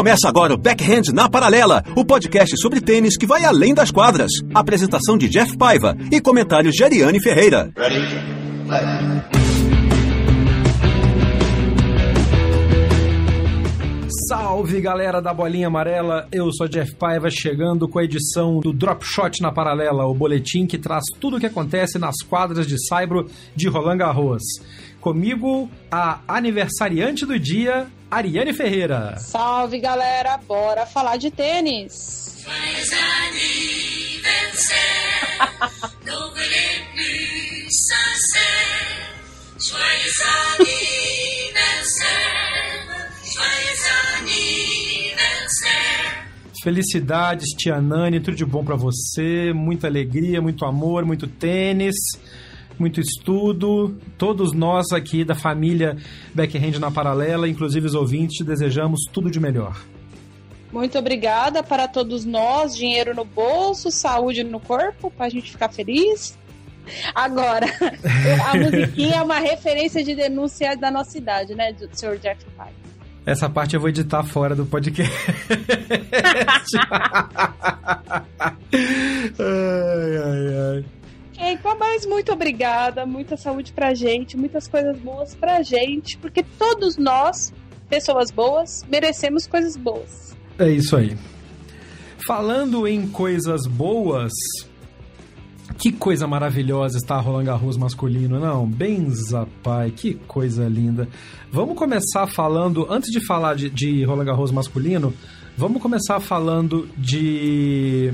Começa agora o Backhand na Paralela, o podcast sobre tênis que vai além das quadras. Apresentação de Jeff Paiva e comentários de Ariane Ferreira. Salve galera da Bolinha Amarela, eu sou Jeff Paiva chegando com a edição do Drop Shot na Paralela, o boletim que traz tudo o que acontece nas quadras de Saibro de Roland Garros. Comigo, a aniversariante do dia, Ariane Ferreira. Salve galera, bora falar de tênis. Felicidades, Tia Nani, tudo de bom para você, muita alegria, muito amor, muito tênis, muito estudo. Todos nós aqui da família Backhand na Paralela, inclusive os ouvintes, desejamos tudo de melhor. Muito obrigada para todos nós, dinheiro no bolso, saúde no corpo, para a gente ficar feliz. Agora, a musiquinha é uma referência de denúncia da nossa idade, né, do Sr. Jeff Pye. Essa parte eu vou editar fora do podcast. ai, ai, ai. Então, mas muito obrigada, muita saúde pra gente, muitas coisas boas pra gente, porque todos nós, pessoas boas, merecemos coisas boas. É isso aí. Falando em coisas boas, que coisa maravilhosa está Roland Garros masculino, não? Benza, pai, que coisa linda. Vamos começar falando, antes de falar de, de Roland Garros masculino, vamos começar falando de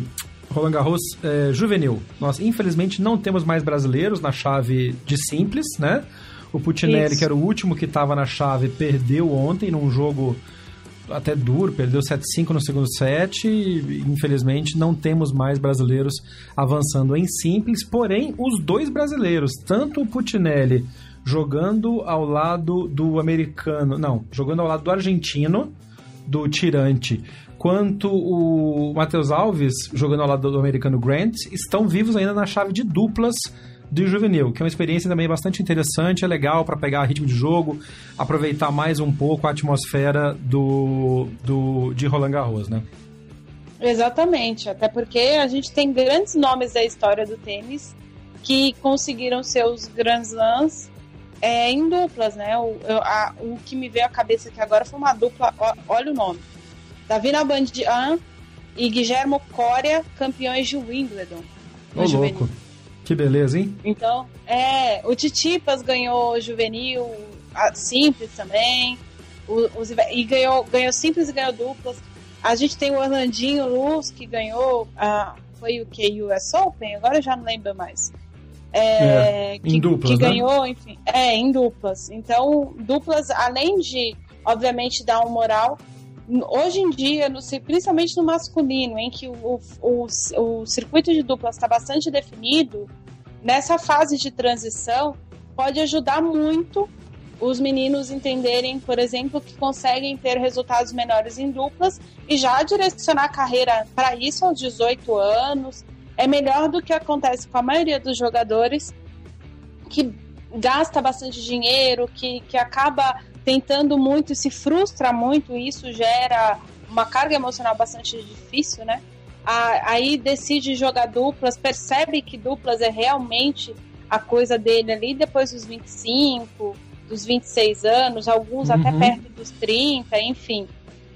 Roland Garros é, juvenil. Nós, infelizmente, não temos mais brasileiros na chave de simples, né? O Putinelli, Isso. que era o último que estava na chave, perdeu ontem num jogo até duro, perdeu 7-5 no segundo set. E, infelizmente, não temos mais brasileiros avançando em simples. Porém, os dois brasileiros, tanto o Putinelli jogando ao lado do americano, não, jogando ao lado do argentino, do Tirante, quanto o Matheus Alves jogando ao lado do americano Grant, estão vivos ainda na chave de duplas do juvenil, que é uma experiência também bastante interessante, é legal para pegar ritmo de jogo, aproveitar mais um pouco a atmosfera do, do de Roland Garros, né? Exatamente, até porque a gente tem grandes nomes da história do tênis que conseguiram seus Grand Slams é, em duplas, né? O, eu- a- o que me veio à cabeça aqui agora foi uma dupla, ó, olha o nome. Davina Bandian e Guillermo Coria, campeões de Wimbledon. Ô, juvenil. louco. Que beleza, hein? Então, é, o Titipas ganhou juvenil, a simples também. O, os- e ganhou, ganhou simples e ganhou duplas. A gente tem o Orlandinho Luz, que ganhou. ah, foi o que? US Open? Agora eu já não lembro mais. É, É, em que, duplas, que né? ganhou, enfim. É, em duplas. Então, duplas, além de, obviamente, dar um moral. Hoje em dia, no, principalmente no masculino, em que o, o, o circuito de duplas está bastante definido, nessa fase de transição, pode ajudar muito os meninos entenderem, por exemplo, que conseguem ter resultados menores em duplas e já direcionar a carreira para isso aos 18 anos. É melhor do que acontece com a maioria dos jogadores que gasta bastante dinheiro, que, que acaba tentando muito se frustra muito, e isso gera uma carga emocional bastante difícil, né? Aí decide jogar duplas, percebe que duplas é realmente a coisa dele ali depois dos 25, dos 26 anos, alguns até Uhum. perto dos 30, enfim.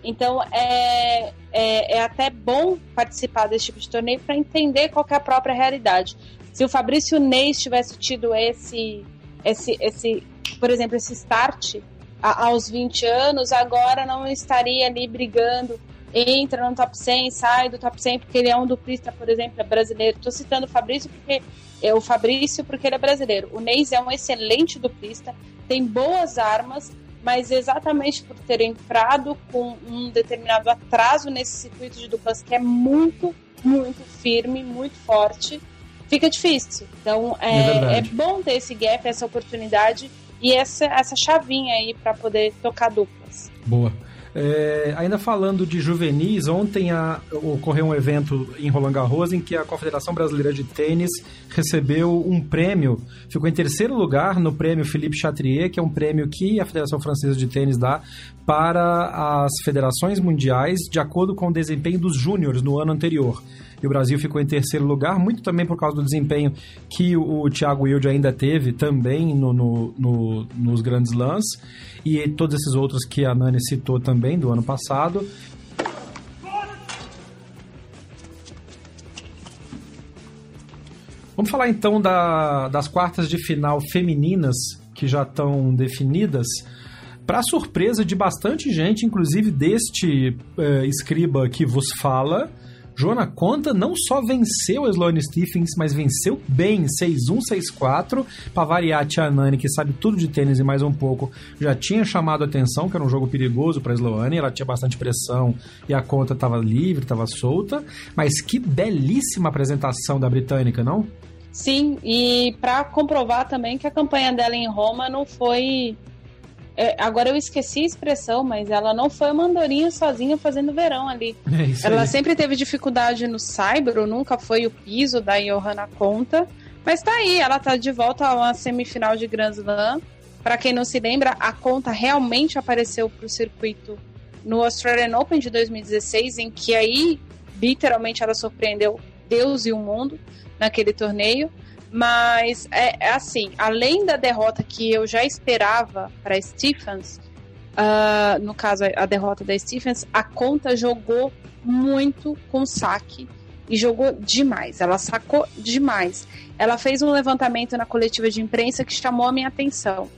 Então é, é, é até bom participar desse tipo de torneio para entender qual é a própria realidade. Se o Fabrício Neis tivesse tido esse, esse, esse, por exemplo, esse start a- aos 20 anos, agora não estaria ali brigando entra no top 100, sai do top 100 porque ele é um duplista, por exemplo, é brasileiro. Estou citando o Fabrício porque é o Fabrício porque ele é brasileiro. O Neis é um excelente duplista, tem boas armas, mas exatamente por ter entrado com um determinado atraso nesse circuito de duplas que é muito, muito firme, muito forte, fica difícil. Então é, é, é bom ter esse gap, essa oportunidade e essa, essa chavinha aí para poder tocar duplas. Boa. É, ainda falando de juvenis, ontem a, ocorreu um evento em Roland Garros em que a Confederação Brasileira de Tênis recebeu um prêmio, ficou em terceiro lugar no prêmio Philippe Chatrier, que é um prêmio que a Federação Francesa de Tênis dá para as federações mundiais de acordo com o desempenho dos júniores no ano anterior e o Brasil ficou em terceiro lugar, muito também por causa do desempenho que o, Thiago Wilde ainda teve também no, no, no, nos grandes lãs e todos esses outros que a Nani citou também do ano passado. Vamos falar então da, das quartas de final femininas que já estão definidas. Para surpresa de bastante gente, inclusive deste uh, escriba que vos fala, Joana Conta não só venceu a Sloane Stephens, mas venceu bem, 6-1, 6-4. Para variar, a Tia Nani, que sabe tudo de tênis e mais um pouco, já tinha chamado a atenção, que era um jogo perigoso para a Sloane, ela tinha bastante pressão e a conta estava livre, estava solta. Mas que belíssima apresentação da britânica, não? Sim, e para comprovar também que a campanha dela em Roma não foi é, agora eu esqueci a expressão, mas ela não foi uma andorinha sozinha fazendo verão ali. É ela aí. sempre teve dificuldade no Saibro, nunca foi o piso da Johanna Conta. Mas tá aí, ela tá de volta a uma semifinal de Grand Slam. Para quem não se lembra, a Conta realmente apareceu pro circuito no Australian Open de 2016, em que aí literalmente ela surpreendeu Deus e o mundo naquele torneio. Mas é, é assim, além da derrota que eu já esperava para Stephens, uh, no caso a derrota da Stephens, a conta jogou muito com saque e jogou demais. Ela sacou demais. Ela fez um levantamento na coletiva de imprensa que chamou a minha atenção.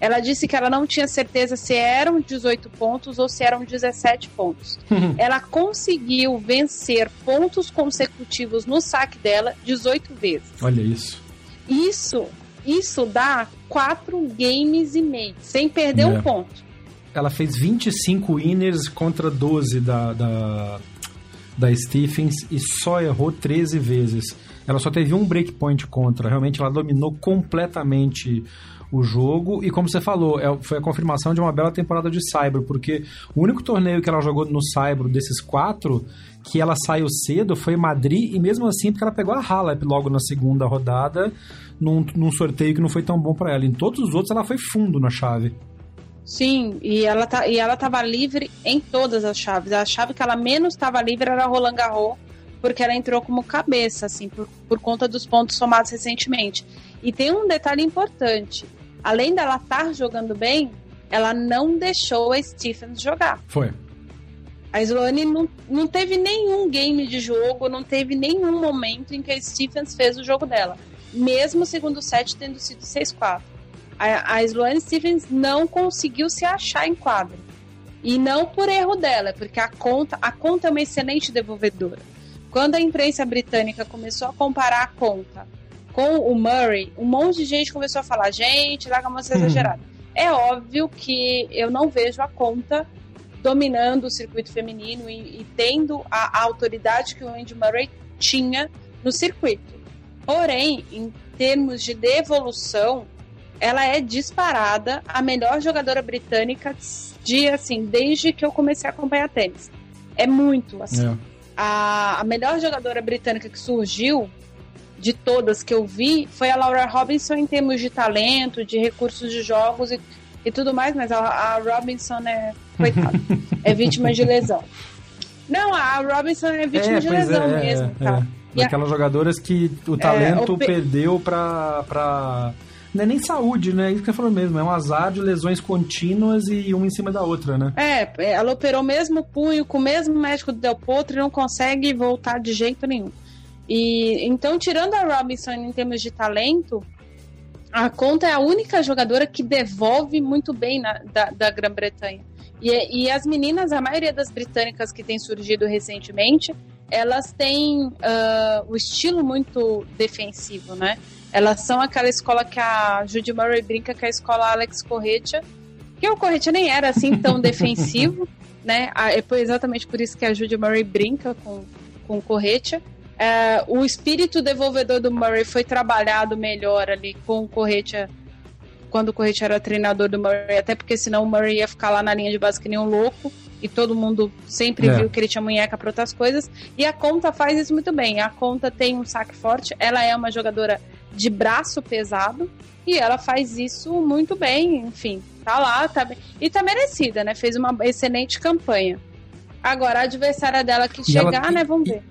Ela disse que ela não tinha certeza se eram 18 pontos ou se eram 17 pontos. ela conseguiu vencer pontos consecutivos no saque dela 18 vezes. Olha isso. Isso, isso dá 4 games e meio, sem perder é. um ponto. Ela fez 25 winners contra 12 da, da, da Stephens e só errou 13 vezes. Ela só teve um breakpoint contra. Realmente ela dominou completamente o jogo. E como você falou, é, foi a confirmação de uma bela temporada de Cyber, porque o único torneio que ela jogou no Cyber desses quatro, que ela saiu cedo, foi Madrid, e mesmo assim, porque ela pegou a Halep logo na segunda rodada, num, num sorteio que não foi tão bom para ela. Em todos os outros, ela foi fundo na chave. Sim, e ela, tá, e ela tava livre em todas as chaves. A chave que ela menos estava livre era Roland Garros, porque ela entrou como cabeça, assim, por, por conta dos pontos somados recentemente. E tem um detalhe importante: além dela estar jogando bem, ela não deixou a Stephens jogar. Foi. A Sloane não, não teve nenhum game de jogo, não teve nenhum momento em que a Stephens fez o jogo dela. Mesmo o segundo set tendo sido 6-4. A, a Sloane Stephens não conseguiu se achar em quadro. E não por erro dela, porque a conta, a conta é uma excelente devolvedora. Quando a imprensa britânica começou a comparar a conta com o Murray, um monte de gente começou a falar: gente, larga a moça uhum. exagerada. É óbvio que eu não vejo a conta dominando o circuito feminino e, e tendo a, a, autoridade que o Andy Murray tinha no circuito. Porém, em termos de devolução, ela é disparada a melhor jogadora britânica de assim, desde que eu comecei a acompanhar tênis. É muito assim. É a, a melhor jogadora britânica que surgiu de todas que eu vi foi a Laura Robinson em termos de talento, de recursos de jogos e, e tudo mais, mas a, a Robinson é, coitada, é vítima de lesão. Não, a Robinson é vítima é, de lesão é, mesmo. É, tá. é. Daquelas jogadoras que o talento o perdeu pra, pra não é nem saúde, né? Isso que você falou mesmo. É um azar de lesões contínuas e uma em cima da outra, né? É, ela operou o mesmo punho com o mesmo médico do Del Potro e não consegue voltar de jeito nenhum. E então, tirando a Robinson em termos de talento, a Conta é a única jogadora que devolve muito bem na, da, da Grã-Bretanha. E, e as meninas, a maioria das britânicas que tem surgido recentemente, elas têm uh, o estilo muito defensivo, né? Elas são aquela escola que a Judy Murray brinca que é a escola Alex Corretia, que o Corretia nem era assim tão defensivo, né? É exatamente por isso que a Judy Murray brinca com, com o Corretia. É, o espírito devolvedor do Murray foi trabalhado melhor ali com o Corretia quando o Corretia era treinador do Murray, até porque senão o Murray ia ficar lá na linha de base que nem um louco e todo mundo sempre é. viu que ele tinha munheca para outras coisas. E a Conta faz isso muito bem. A Conta tem um saque forte, ela é uma jogadora de braço pesado e ela faz isso muito bem, enfim, tá lá, tá bem. E tá merecida, né? Fez uma excelente campanha. Agora, a adversária dela que e chegar, né? Vamos ver.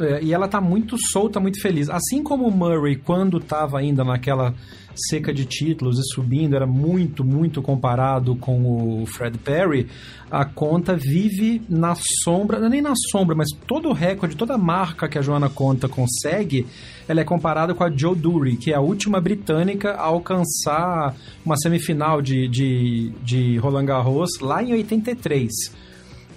É, e ela tá muito solta, muito feliz. Assim como o Murray, quando tava ainda naquela seca de títulos e subindo, era muito, muito comparado com o Fred Perry, a conta vive na sombra, é nem na sombra, mas todo o recorde, toda a marca que a Joana Conta consegue, ela é comparada com a Joe Dury, que é a última britânica a alcançar uma semifinal de, de, de Roland Garros lá em 83.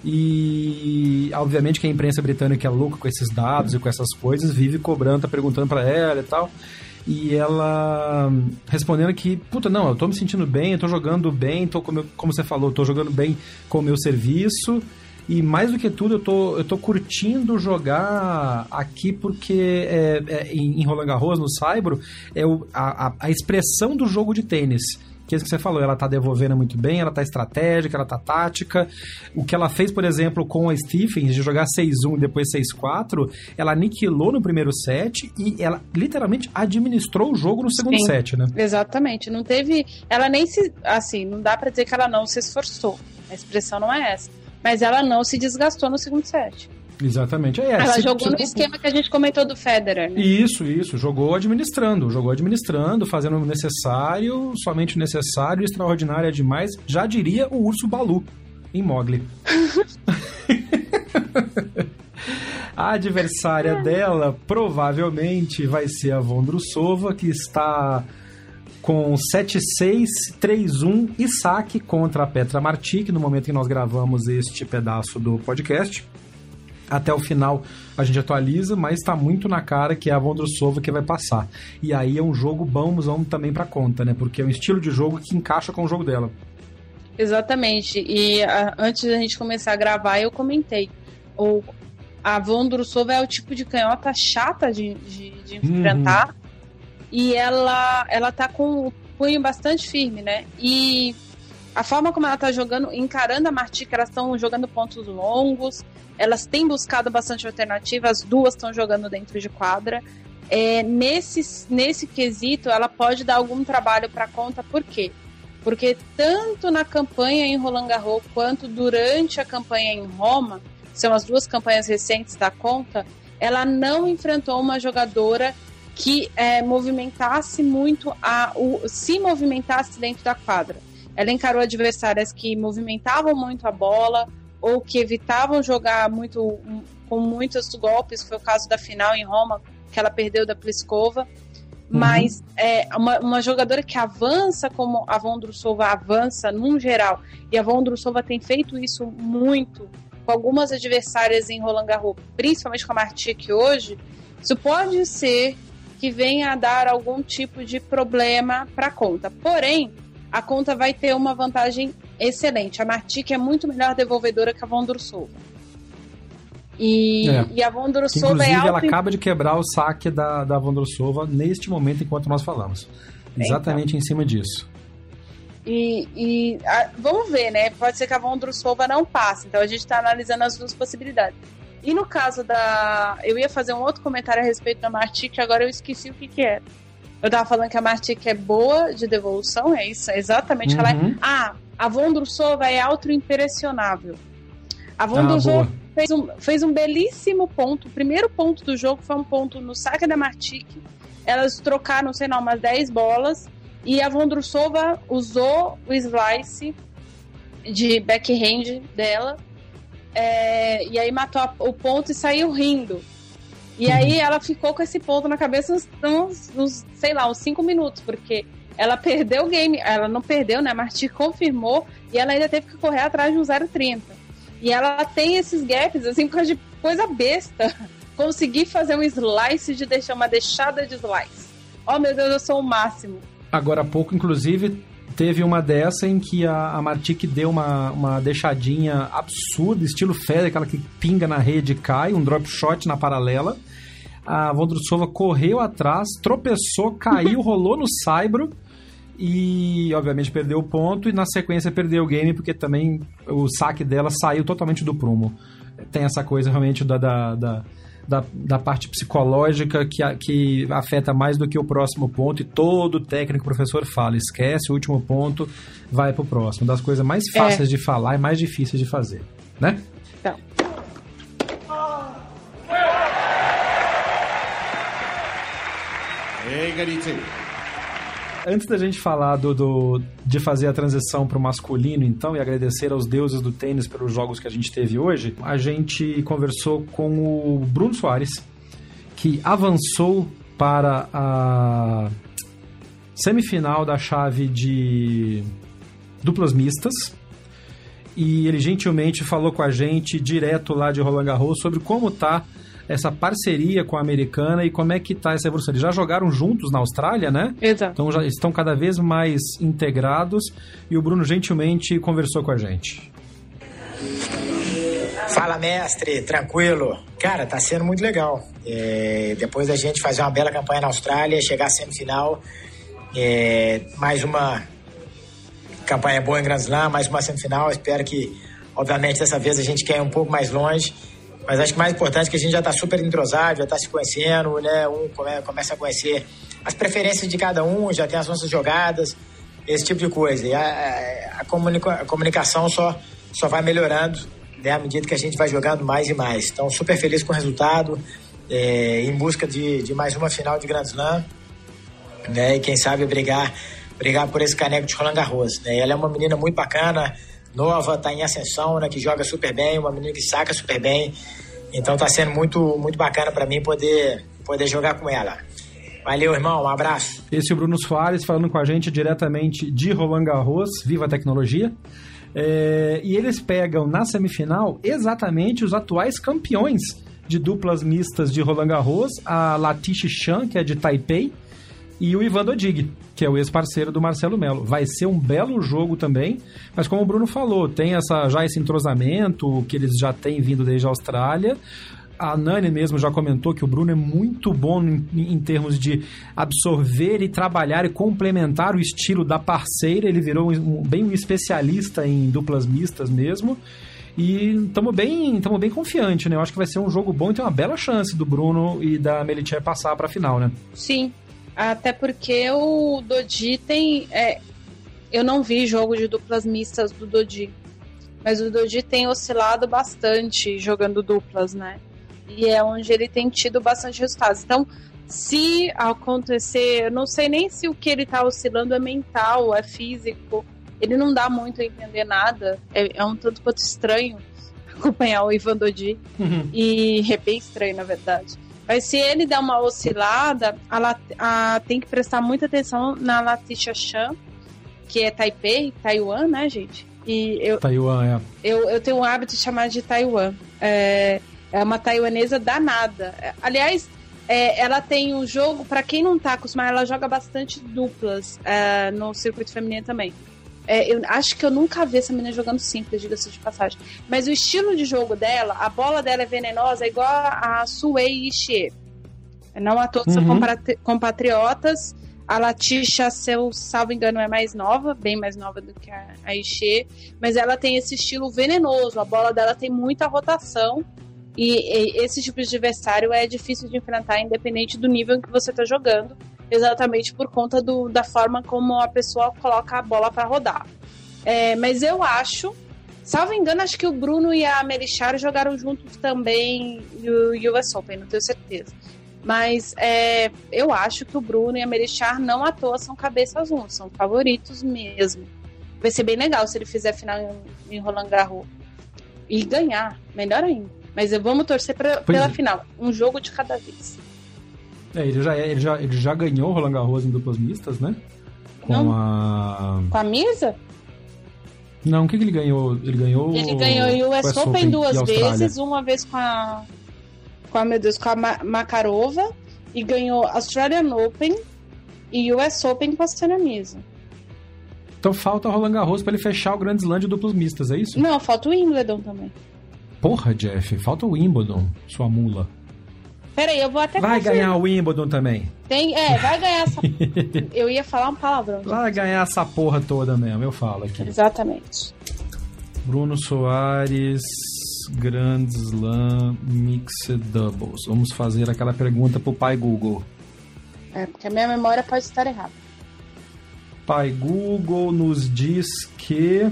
E obviamente que a imprensa britânica é louca com esses dados e com essas coisas, vive cobrando, tá perguntando para ela e tal. E ela respondendo que, puta, não, eu tô me sentindo bem, eu tô jogando bem, tô como, como você falou, tô jogando bem com o meu serviço. E mais do que tudo, eu tô, eu tô curtindo jogar aqui porque é, é, em Roland Garros, no Saibro, é o, a, a expressão do jogo de tênis que é isso que você falou, ela tá devolvendo muito bem, ela tá estratégica, ela tá tática. O que ela fez, por exemplo, com a Stephens, de jogar 6-1 e depois 6-4, ela aniquilou no primeiro set e ela literalmente administrou o jogo no segundo Sim, set, né? Exatamente. Não teve. Ela nem se. Assim, não dá para dizer que ela não se esforçou. A expressão não é essa. Mas ela não se desgastou no segundo set. Exatamente. É, Ela se, jogou se... no esquema que a gente comentou do Federer. Né? Isso, isso. Jogou administrando. Jogou administrando, fazendo o necessário, somente o necessário, extraordinário é demais. Já diria o urso Balu em Mogli. a adversária dela provavelmente vai ser a Vondrusova, que está com 7-6, 3-1 e saque contra a Petra Martic, no momento que nós gravamos este pedaço do podcast até o final a gente atualiza, mas está muito na cara que é a Vondrousova que vai passar. E aí é um jogo bom, vamos também para conta, né? Porque é um estilo de jogo que encaixa com o jogo dela. Exatamente. E a, antes da gente começar a gravar, eu comentei. O, a Vondrousova é o tipo de canhota chata de, de, de uhum. enfrentar. Uhum. E ela, ela tá com o punho bastante firme, né? E a forma como ela tá jogando, encarando a Martica, elas estão jogando pontos longos, elas têm buscado bastante alternativa, as duas estão jogando dentro de quadra. É, nesse, nesse quesito, ela pode dar algum trabalho para conta, por quê? Porque tanto na campanha em Roland Garros quanto durante a campanha em Roma, são as duas campanhas recentes da conta, ela não enfrentou uma jogadora que é, movimentasse muito a, o, se movimentasse dentro da quadra. Ela encarou adversárias que movimentavam muito a bola ou que evitavam jogar muito com muitos golpes. Foi o caso da final em Roma, que ela perdeu da Pliskova. Uhum. Mas é, uma, uma, jogadora que avança como a Vondrusova avança num geral, e a Vondrusova tem feito isso muito com algumas adversárias em Roland Garros, principalmente com a Martic hoje, isso pode ser que venha a dar algum tipo de problema para a conta. Porém, a conta vai ter uma vantagem excelente. A Martic é muito melhor devolvedora que a Vondrousova. E, é. e a Vondrousova Inclusive, é alto... ela acaba de quebrar o saque da, da neste momento enquanto nós falamos. Exatamente então. em cima disso. E, e a, vamos ver, né? Pode ser que a Vondrousova não passe. Então a gente está analisando as duas possibilidades. E no caso da. Eu ia fazer um outro comentário a respeito da Martic, agora eu esqueci o que, que era. Eu tava falando que a Martic é boa de devolução, é isso, é exatamente. Uhum. Ela é, uhum. ah, a Vondrusova é auto-impressionável. A Vondrusova ah, fez, um, fez um belíssimo ponto. O primeiro ponto do jogo foi um ponto no saque da Martic. Elas trocaram, sei lá, umas 10 bolas. E a Vondrusova usou o slice de backhand dela. É, e aí matou a, o ponto e saiu rindo. E aí ela ficou com esse ponto na cabeça uns, uns, uns sei lá, uns cinco minutos, porque ela perdeu o game. Ela não perdeu, né? A Marti confirmou e ela ainda teve que correr atrás de um 0,30. E ela tem esses gaps, assim, por causa de coisa besta. Consegui fazer um slice de deixar uma deixada de slice. Oh, meu Deus, eu sou o máximo. Agora há pouco, inclusive, teve uma dessa em que a, a Martic deu uma, uma deixadinha absurda, estilo Federer, aquela que pinga na rede e cai, um drop shot na paralela. A Vondrusova correu atrás, tropeçou, caiu, rolou no saibro e obviamente perdeu o ponto e na sequência perdeu o game porque também o saque dela saiu totalmente do prumo. Tem essa coisa realmente da, da, da da, da parte psicológica que, que afeta mais do que o próximo ponto e todo técnico professor fala, esquece o último ponto, vai pro próximo. Das coisas mais fáceis é. de falar e mais difíceis de fazer, né? Então. Garitzi antes da gente falar do, do de fazer a transição para o masculino, então, e agradecer aos deuses do tênis pelos jogos que a gente teve hoje, a gente conversou com o Bruno Soares, que avançou para a semifinal da chave de duplas mistas. E ele gentilmente falou com a gente direto lá de Roland Garros sobre como tá essa parceria com a americana e como é que tá essa evolução. Eles já jogaram juntos na Austrália, né? Exato. Então já estão cada vez mais integrados e o Bruno gentilmente conversou com a gente. Fala, mestre, tranquilo? Cara, tá sendo muito legal. É, depois da gente fazer uma bela campanha na Austrália, chegar à semifinal, é, mais uma campanha boa em Grand Slam, mais uma semifinal. Espero que, obviamente, dessa vez a gente quer ir um pouco mais longe mas acho que mais importante é que a gente já está super entrosado, já está se conhecendo, né? Um come, começa a conhecer as preferências de cada um, já tem as nossas jogadas, esse tipo de coisa. E a, a, comunica, a comunicação só, só vai melhorando né, à medida que a gente vai jogando mais e mais. Então, super feliz com o resultado, é, em busca de, de mais uma final de Grand Slam, né? E quem sabe brigar, brigar por esse caneco de Roland Garros. Né? Ela é uma menina muito bacana nova, está em ascensão, né, que joga super bem, uma menina que saca super bem. Então está sendo muito, muito bacana para mim poder, poder jogar com ela. Valeu, irmão, um abraço. Esse é o Bruno Soares falando com a gente diretamente de Roland Garros, Viva a Tecnologia. É, e eles pegam na semifinal exatamente os atuais campeões de duplas mistas de Roland Garros, a Latish Chan, que é de Taipei, e o Ivan Dodig, que é o ex-parceiro do Marcelo Melo. Vai ser um belo jogo também, mas como o Bruno falou, tem essa, já esse entrosamento que eles já têm vindo desde a Austrália. A Nani mesmo já comentou que o Bruno é muito bom em, em, termos de absorver e trabalhar e complementar o estilo da parceira. Ele virou um, bem um especialista em duplas mistas mesmo. E estamos bem, tamo bem confiante, né? Eu acho que vai ser um jogo bom e tem uma bela chance do Bruno e da Melitier passar para a final, né? Sim, até porque o Dodi tem. É, eu não vi jogo de duplas mistas do Dodi. Mas o Dodi tem oscilado bastante jogando duplas, né? E é onde ele tem tido bastante resultados. Então, se acontecer, eu não sei nem se o que ele tá oscilando é mental, é físico. Ele não dá muito a entender nada. É, é um tanto quanto estranho acompanhar o Ivan Dodi. Uhum. E é bem estranho, na verdade. Mas se ele der uma oscilada, a, a, tem que prestar muita atenção na Letitia Chan, que é Taipei, Taiwan, né, gente? E eu, Taiwan, é. Eu, eu tenho o hábito de chamar de Taiwan. É, é uma taiwanesa danada. Aliás, é, ela tem um jogo, para quem não tá acostumado, ela joga bastante duplas é, no circuito feminino também. É, eu acho que eu nunca vi essa menina jogando simples, diga-se de passagem. Mas o estilo de jogo dela, a bola dela é venenosa, é igual a Suei Ishii. Não a todos uhum. são compatriotas. A Latisha, se eu salvo engano, é mais nova, bem mais nova do que a, a Ishii. Mas ela tem esse estilo venenoso. A bola dela tem muita rotação. E, e esse tipo de adversário é difícil de enfrentar, independente do nível em que você está jogando exatamente por conta do, da forma como a pessoa coloca a bola para rodar. É, mas eu acho, salvo engano, acho que o Bruno e a Merichar jogaram juntos também no US Open, não tenho certeza. Mas é, eu acho que o Bruno e a Merichar não à toa são cabeças um, são favoritos mesmo. Vai ser bem legal se ele fizer final em, em Roland Garros. E ganhar, melhor ainda. Mas vamos torcer pra, pela é. final. Um jogo de cada vez. É, ele já, é, ele já, ele já ganhou o Roland Garros em duplas mistas, né? Com Não. a. Com a Misa? Não, o que, que ele ganhou? Ele ganhou. Ele ganhou o US Open duas vezes, uma vez com a. Com a, meu Deus, com a Ma- Makarova e ganhou Australian Open e US Open com a Serena Misa. Então falta Roland Garros pra ele fechar o Grand Slam de duplos mistas, é isso? Não, falta o Wimbledon também. Porra, Jeff, falta o Wimbledon, sua mula. Peraí, eu vou até Vai conferir. ganhar o Wimbledon também. Tem, é, vai ganhar essa. eu ia falar um palavrão. gente. Vai ganhar essa porra toda mesmo, eu falo aqui. Exatamente. Bruno Soares, Grand Slam Mixed Doubles. Vamos fazer aquela pergunta pro pai Google. É, porque a minha memória pode estar errada. Pai Google nos diz que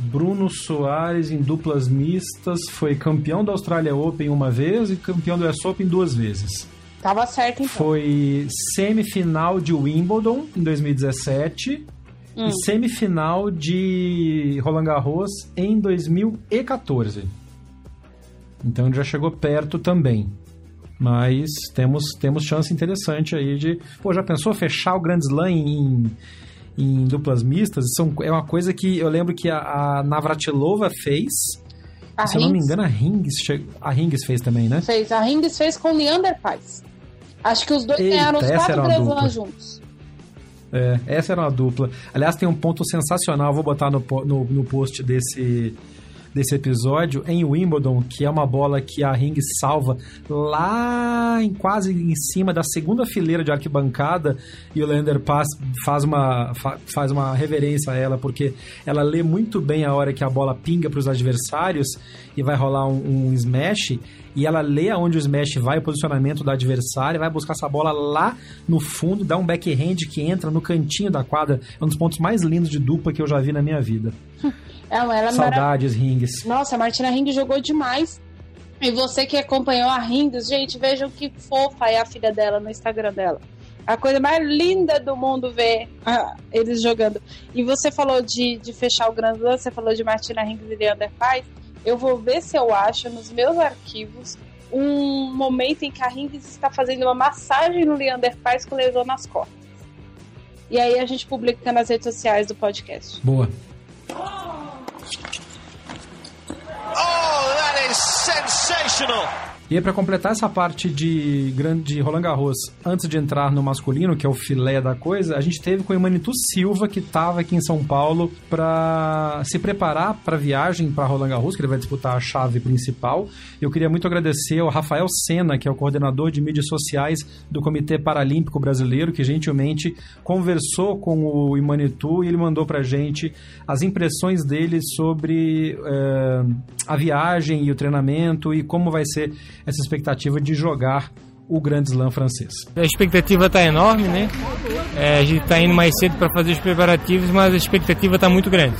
Bruno Soares em duplas mistas foi campeão da Australia Open uma vez e campeão do US Open duas vezes. Tava certo então. Foi semifinal de Wimbledon em 2017 Hum. e semifinal de Roland Garros em 2014. Então ele já chegou perto também. Mas temos, temos chance interessante aí de. Pô, já pensou fechar o Grand Slam em, em duplas mistas? São, é uma coisa que eu lembro que a, a Navratilova fez. A se eu não me Rings engano, a Rings, a Rings fez também, né? fez. A Rings fez com o Leander Paes. Acho que os dois Eita, ganharam os quatro Grand juntos. É, essa era uma dupla. Aliás, tem um ponto sensacional, vou botar no, no, no post desse, desse episódio, em Wimbledon, que é uma bola que a Ring salva lá em quase em cima da segunda fileira de arquibancada e o Leander Pass faz uma, fa- faz uma reverência a ela, porque ela lê muito bem a hora que a bola pinga para os adversários e vai rolar um, um smash e ela lê aonde o smash vai, o posicionamento do adversário, vai buscar essa bola lá no fundo, dá um backhand que entra no cantinho da quadra. É um dos pontos mais lindos de dupla que eu já vi na minha vida. Ela é. Saudades, rings. Nossa, a Martina Hingis jogou demais. E você que acompanhou a Hingis, gente, vejam que fofa é a filha dela no Instagram dela. A coisa mais linda do mundo ver ah, eles jogando. E você falou de, de fechar o Grand Slam, você falou de Martina Hingis e Leander Paes. Eu vou ver se eu acho nos meus arquivos um momento em que a Hingis está fazendo uma massagem no Leander Paes com lesão nas costas. E aí a gente publica nas redes sociais do podcast. Boa. Oh, Oh, that is sensational! E aí, pra completar essa parte de, grande, de Roland Garros, antes de entrar no masculino, que é o filé da coisa, a gente teve com o Emanitu Silva, que estava aqui em São Paulo, para se preparar para a viagem para Roland Garros, que ele vai disputar a chave principal. Eu queria muito agradecer ao Rafael Sena, que é o coordenador de mídias sociais do Comitê Paralímpico Brasileiro, que gentilmente conversou com o Imanitu e ele mandou pra gente as impressões dele sobre eh, a viagem e o treinamento e como vai ser essa expectativa de jogar o Grand Slam francês. A expectativa está enorme, né? É, a gente está indo mais cedo para fazer os preparativos, mas a expectativa está muito grande.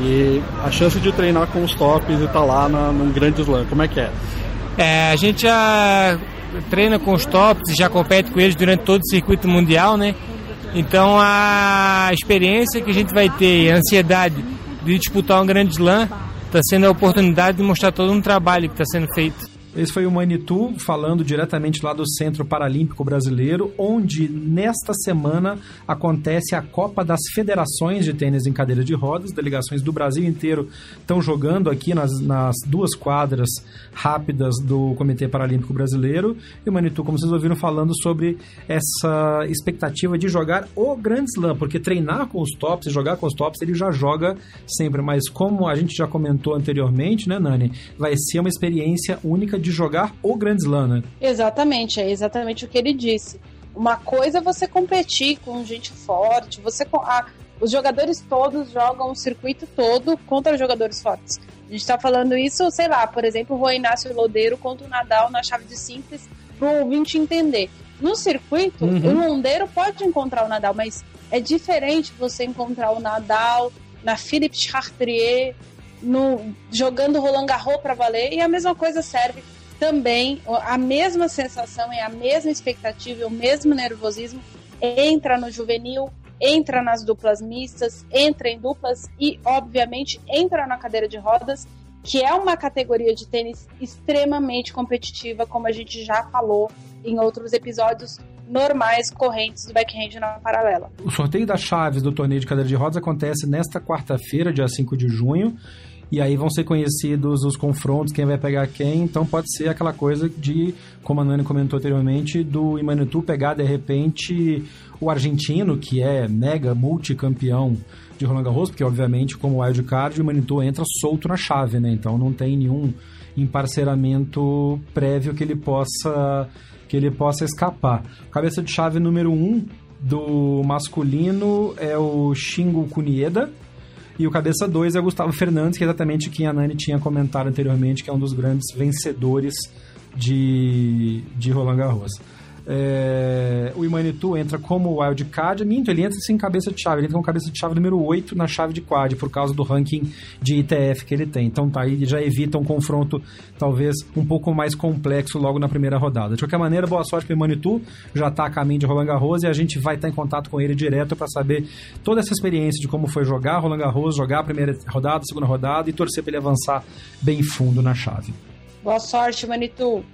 E a chance de treinar com os tops e estar lá na, num grande slam, como é que é? É, a gente já treina com os tops e já compete com eles durante todo o circuito mundial, né? Então a experiência que a gente vai ter, a ansiedade de disputar um grande slam, está sendo a oportunidade de mostrar todo um trabalho que está sendo feito. Esse foi o Manitu falando diretamente lá do Centro Paralímpico Brasileiro, onde nesta semana acontece a Copa das Federações de Tênis em Cadeira de Rodas. Delegações do Brasil inteiro estão jogando aqui nas, nas duas quadras rápidas do Comitê Paralímpico Brasileiro. E o Manitu, como vocês ouviram, falando sobre essa expectativa de jogar o Grand Slam, porque treinar com os tops e jogar com os tops ele já joga sempre, mas como a gente já comentou anteriormente, né, Nani, vai ser uma experiência única de jogar o Grand Slam, né? Exatamente, é exatamente o que ele disse. Uma coisa é você competir com gente forte, você com- ah, os jogadores todos jogam o circuito todo contra jogadores fortes. A gente está falando isso, sei lá, por exemplo, o Inácio Lodeiro contra o Nadal na chave de simples para o ouvinte entender. No circuito, Uhum. o Lodeiro pode encontrar o Nadal, mas é diferente você encontrar o Nadal na Philippe Chartrier, no, jogando Roland Garros para valer, e a mesma coisa serve também, a mesma sensação e a mesma expectativa e o mesmo nervosismo entra no juvenil, entra nas duplas mistas, entra em duplas e, obviamente, entra na cadeira de rodas, que é uma categoria de tênis extremamente competitiva, como a gente já falou em outros episódios, normais correntes do backhand na paralela. O sorteio das chaves do torneio de cadeira de rodas acontece nesta quarta-feira, dia 5 de junho. E aí vão ser conhecidos os confrontos, quem vai pegar quem. Então pode ser aquela coisa de, como a Nani comentou anteriormente, do Imanitu pegar de repente o argentino, que é mega multicampeão de Roland Garros, porque obviamente, como wildcard, o Imanitu entra solto na chave, né? Então não tem nenhum emparceramento prévio que ele possa que ele possa escapar. Cabeça de chave número 1 um do masculino é o Shingo Kunieda. E o cabeça 2 é o Gustavo Fernandes, que é exatamente quem a Nani tinha comentado anteriormente, que é um dos grandes vencedores de, de Roland Garros. É, o Imanitu entra como wildcard, minto, ele entra sem cabeça de chave, ele entra com cabeça de chave número 8 na chave de quad, por causa do ranking de ITF que ele tem. Então tá aí, já evita um confronto talvez um pouco mais complexo logo na primeira rodada. De qualquer maneira, boa sorte pro Imanitu, já tá a caminho de Roland Garros e a gente vai estar em contato com ele direto para saber toda essa experiência de como foi jogar Roland Garros, jogar a primeira rodada, a segunda rodada e torcer para ele avançar bem fundo na chave. Boa sorte, Manitu.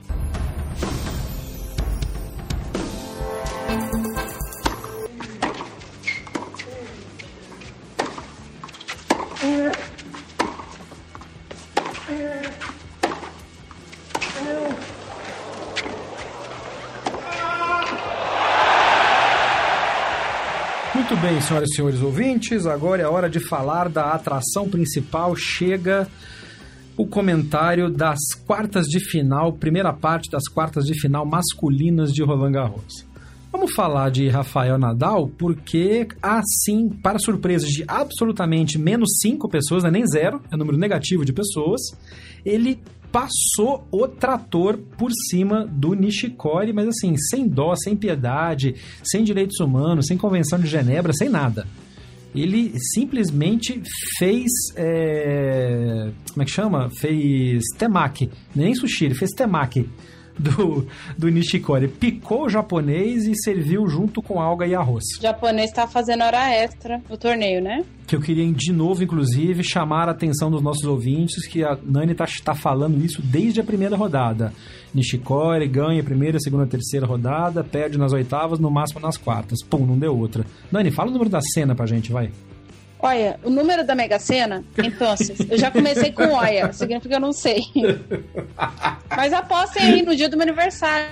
Muito bem, senhoras e senhores ouvintes, agora é hora de falar da atração principal. Chega o comentário das quartas de final, primeira parte das quartas de final masculinas de Roland Garros. Vamos falar de Rafael Nadal, porque, assim, para surpresa de absolutamente menos 5 pessoas, não é nem zero, é número negativo de pessoas, ele passou o trator por cima do Nishikori, mas assim, sem dó, sem piedade, sem direitos humanos, sem convenção de Genebra, sem nada. Ele simplesmente fez. É... Como é que chama? Fez temaki. Nem sushi, ele fez temaki do, do Nishikori. Picou o japonês e serviu junto com alga e arroz. O japonês tá fazendo hora extra no torneio, né? Que eu queria, de novo, inclusive, chamar a atenção dos nossos ouvintes que a Nani tá, tá falando isso desde a primeira rodada. Nishikori ganha a primeira, segunda, terceira rodada, perde nas oitavas, no máximo nas quartas. Pum, não deu outra. Nani, fala o número da cena pra gente, vai. Olha, o número da Mega Sena, então, eu já comecei com olha, significa que eu não sei. Mas apostem aí no dia do meu aniversário,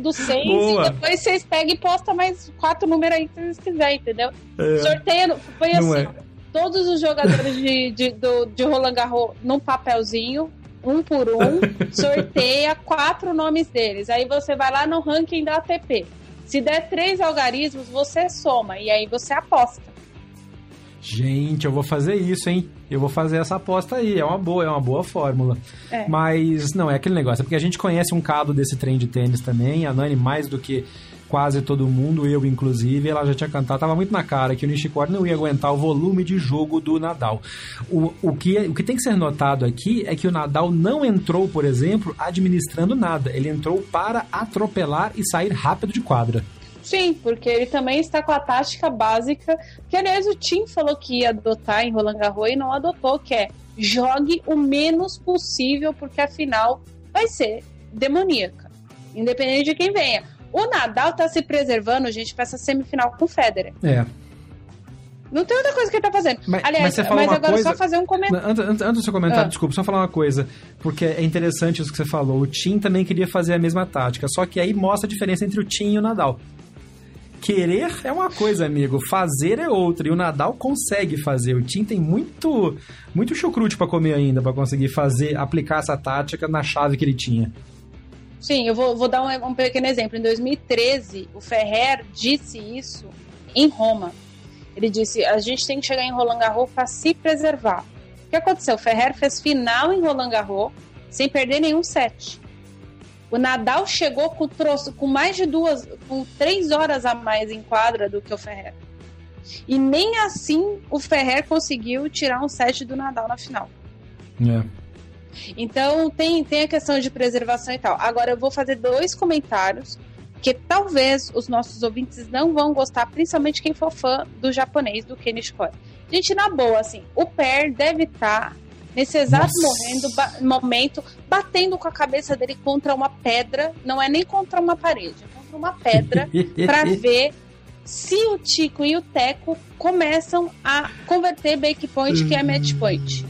do 6, e depois vocês pegam e postam mais quatro números aí que vocês quiserem, entendeu? É. Sorteio, foi assim, é. todos os jogadores de, de, do, de Roland Garros num papelzinho, um por um, sorteia quatro nomes deles. Aí você vai lá no ranking da ATP. Se der três algarismos, você soma e aí você aposta. Gente, eu vou fazer isso, hein? Eu vou fazer essa aposta aí. É uma boa, é uma boa fórmula. É. Mas não é aquele negócio, é porque a gente conhece um cado desse trem de tênis também. A Nani, mais do que quase todo mundo, eu inclusive, ela já tinha cantado, tava muito na cara que o Nishikori não ia aguentar o volume de jogo do Nadal. O, o, que, o que tem que ser notado aqui é que o Nadal não entrou, por exemplo, administrando nada. Ele entrou para atropelar e sair rápido de quadra. Sim, porque ele também está com a tática básica, que aliás o Tim falou que ia adotar em Roland Garros e não adotou, que é jogue o menos possível, porque afinal vai ser demoníaca, independente de quem venha. O Nadal tá se preservando, gente, para essa semifinal com o Federer. É. Não tem outra coisa que ele tá fazendo. Mas, Aliás, mas, mas agora coisa... só fazer um comentário. Antes, antes, antes do seu comentário, ah. desculpa, só falar uma coisa. Porque é interessante isso que você falou. O Tim também queria fazer a mesma tática. Só que aí mostra a diferença entre o Tim e o Nadal. Querer é uma coisa, amigo. Fazer é outra. E o Nadal consegue fazer. O Tim tem muito, muito chucrute para comer ainda, para conseguir fazer, aplicar essa tática na chave que ele tinha. Sim, eu vou, vou dar um, um pequeno exemplo. Em 2013, o Ferrer disse isso em Roma. Ele disse: a gente tem que chegar em Roland Garros para se preservar. O que aconteceu? O Ferrer fez final em Roland Garros sem perder nenhum set. O Nadal chegou com, trouxe, com mais de duas, com três horas a mais em quadra do que o Ferrer. E nem assim o Ferrer conseguiu tirar um set do Nadal na final. É. Então tem, tem a questão de preservação e tal. Agora eu vou fazer dois comentários que talvez os nossos ouvintes não vão gostar, principalmente quem for fã do japonês, do Kenny Shikori. Gente, na boa, assim, o Per deve estar tá nesse exato morrendo, ba momento, batendo com a cabeça dele contra uma pedra, não é nem contra uma parede, é contra uma pedra para ver se o Tico e o Teco começam a converter break point, que é match point.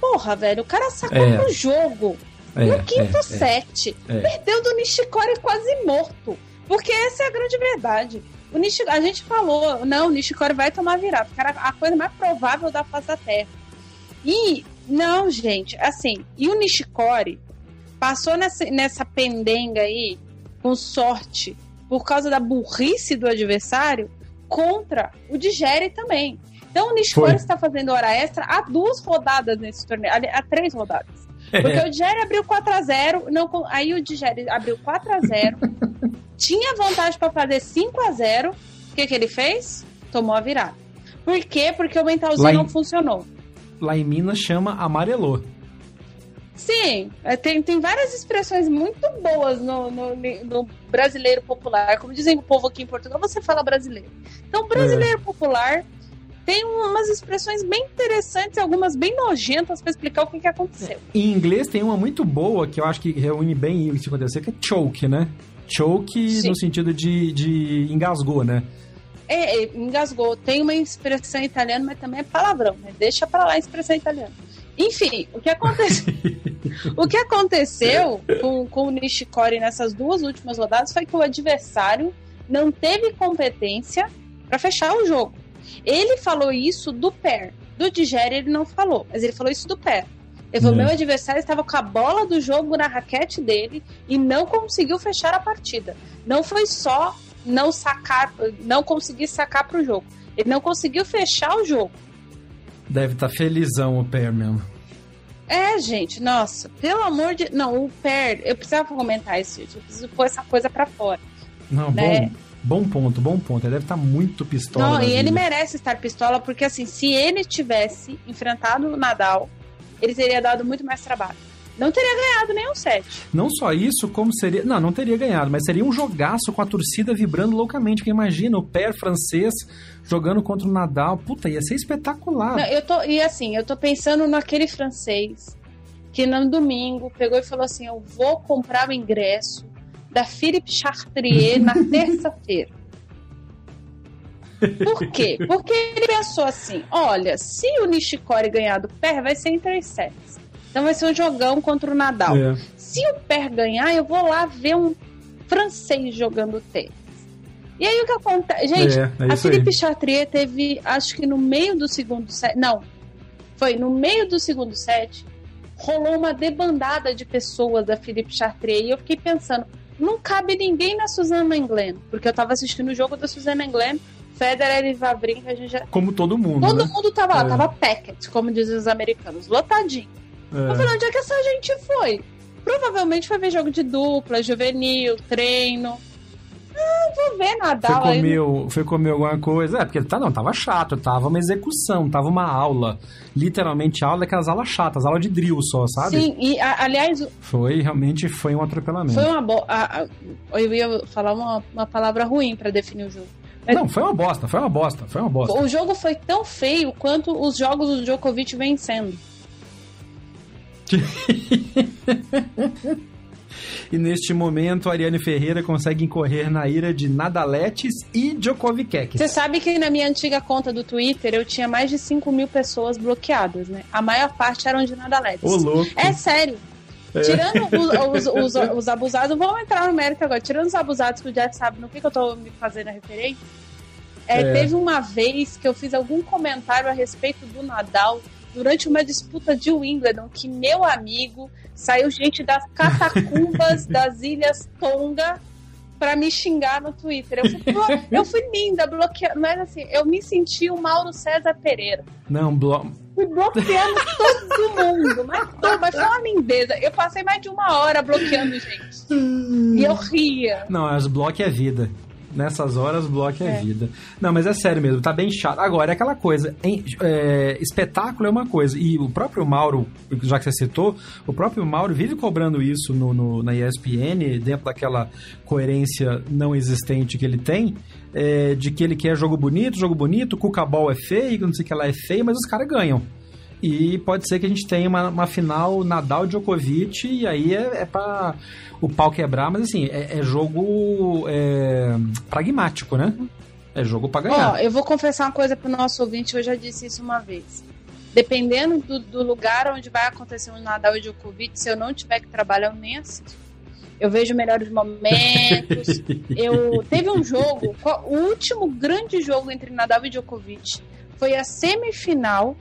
Porra, velho, o cara sacou É. no jogo. É, no quinto é, é. set. É. Perdeu do Nishikori quase morto. Porque essa é a grande verdade. O Nishi, a gente falou, não, o Nishikori vai tomar virada, porque era a coisa mais provável da face da Terra. E, não, gente, assim, e o Nishikori passou nessa, nessa pendenga aí, com sorte, por causa da burrice do adversário, contra o Digere também. Então o Nishikori Foi. está fazendo hora extra há duas rodadas nesse torneio, há três rodadas. Porque É. o Digere abriu 4x0, não, aí o Digere abriu 4x0, tinha vantagem para fazer 5x0, o que, que ele fez? Tomou a virada. Por quê? Porque o mentalzinho em- não funcionou. Lá em Minas chama amarelô. Sim, é, tem, tem várias expressões muito boas no, no, no brasileiro popular. Como dizem o povo aqui em Portugal, você fala brasileiro. Então, brasileiro popular tem umas expressões bem interessantes, algumas bem nojentas para explicar o que, que aconteceu. Em inglês tem uma muito boa que eu acho que reúne bem isso que aconteceu, que é choke, né? Choke Sim. no sentido de, de engasgou, né? É, é, engasgou. Tem uma expressão italiana, mas também é palavrão, né? Deixa pra lá a expressão italiana. Enfim, o que aconteceu, o que aconteceu com, com o Nishikori nessas duas últimas rodadas foi que o adversário não teve competência para fechar o jogo. Ele falou isso do pé. Do Digere ele não falou, mas ele falou isso do pé. Ele falou: É. meu adversário estava com a bola do jogo na raquete dele e não conseguiu fechar a partida. Não foi só não sacar, não conseguir sacar pro jogo. Ele não conseguiu fechar o jogo. Deve estar felizão o pé mesmo. É, gente, nossa, pelo amor de. Não, o Per, eu precisava comentar isso, gente. Eu preciso pôr essa coisa pra fora. Não, Né? bom, bom ponto, bom ponto. Ele deve estar muito pistola. Não, e ele vida. merece estar pistola, porque assim, se ele tivesse enfrentado o Nadal, ele teria dado muito mais trabalho. Não teria ganhado nenhum set. Não só isso, como seria. Não, não teria ganhado, mas seria um jogaço com a torcida vibrando loucamente. Porque imagina o pé francês jogando contra o Nadal. Puta, ia ser espetacular. Não, eu tô, e assim, eu tô pensando naquele francês que no domingo pegou e falou assim: Eu vou comprar o ingresso da Philippe Chartrier na terça-feira. Por quê? Porque ele pensou assim: olha, se o Nishikori ganhar do Per, vai ser em três sets. Então vai ser um jogão contra o Nadal. É. Se o Per ganhar, eu vou lá ver um francês jogando tênis. E aí o que acontece? Gente, É, é a isso aí. Chatrier teve, acho que no meio do segundo set. Não, foi no meio do segundo set. Rolou uma debandada de pessoas da Philippe Chartrier e eu fiquei pensando, não cabe ninguém na Suzana Englen, porque eu tava assistindo o jogo da Suzana Englen, Federer e Vavrinka, a gente já... Como todo mundo. Todo né? mundo tava lá, É. tava packet, como dizem os americanos, lotadinho. Eu É. falei, onde é que essa gente foi? Provavelmente foi ver jogo de dupla, juvenil, treino. Ah, vou ver Foi Nadal aí. comer, o- foi comer alguma coisa. É, porque tá, não, tava chato, tava uma execução, tava uma aula. Literalmente aula daquelas aulas chatas, aula de drill só, sabe? Sim, e a- aliás, Foi, realmente foi um atropelamento. foi uma boa. Eu ia falar uma, uma palavra ruim pra definir o jogo. Mas Não, foi uma bosta, foi uma bosta, foi uma bosta. o jogo foi tão feio quanto os jogos do Djokovic vêm sendo. E neste momento, a Ariane Ferreira consegue incorrer na ira de Nadaletes e Djokovic. Você sabe que na minha antiga conta do Twitter eu tinha mais de 5 mil pessoas bloqueadas, né? A maior parte eram de Nadaletes. Ô, louco. É sério. Tirando os, os, os, os abusados, vamos entrar no mérito agora. Tirando os abusados que o Jeff sabe no que, que eu tô me fazendo a referência. É, É. Teve uma vez que eu fiz algum comentário a respeito do Nadal durante uma disputa de Wimbledon que meu amigo saiu gente das catacumbas das Ilhas Tonga pra me xingar no Twitter. Eu fui, eu fui linda, bloqueada. Mas assim, eu me senti o Mauro César Pereira. Não, blo... Fui bloqueando todo mundo, mas, todo, mas foi uma lindeza. Eu passei mais de uma hora bloqueando gente. E eu ria. não, as bloco é vida. Nessas horas, bloco é, É. vida. Não, mas é sério mesmo, tá bem chato. Agora, é aquela coisa, é, espetáculo é uma coisa, e o próprio Mauro, já que você citou, o próprio Mauro vive cobrando isso no, no- na ESPN, dentro daquela coerência não existente que ele tem, é, de que ele quer jogo bonito, jogo bonito, cuca ball é feio, não sei o que lá é feio, mas os caras ganham. E pode ser que a gente tenha uma, uma final Nadal Djokovic, e aí é, é para o pau quebrar, mas assim, é, é jogo é, pragmático, né? É jogo para ganhar. Ó, eu vou confessar uma coisa pro nosso ouvinte, eu já disse isso uma vez. Dependendo do, do lugar onde vai acontecer o Nadal e Djokovic, se eu não tiver que trabalhar, eu nem assisto. Eu vejo melhores momentos. eu teve um jogo, o último grande jogo entre Nadal e Djokovic foi a semifinal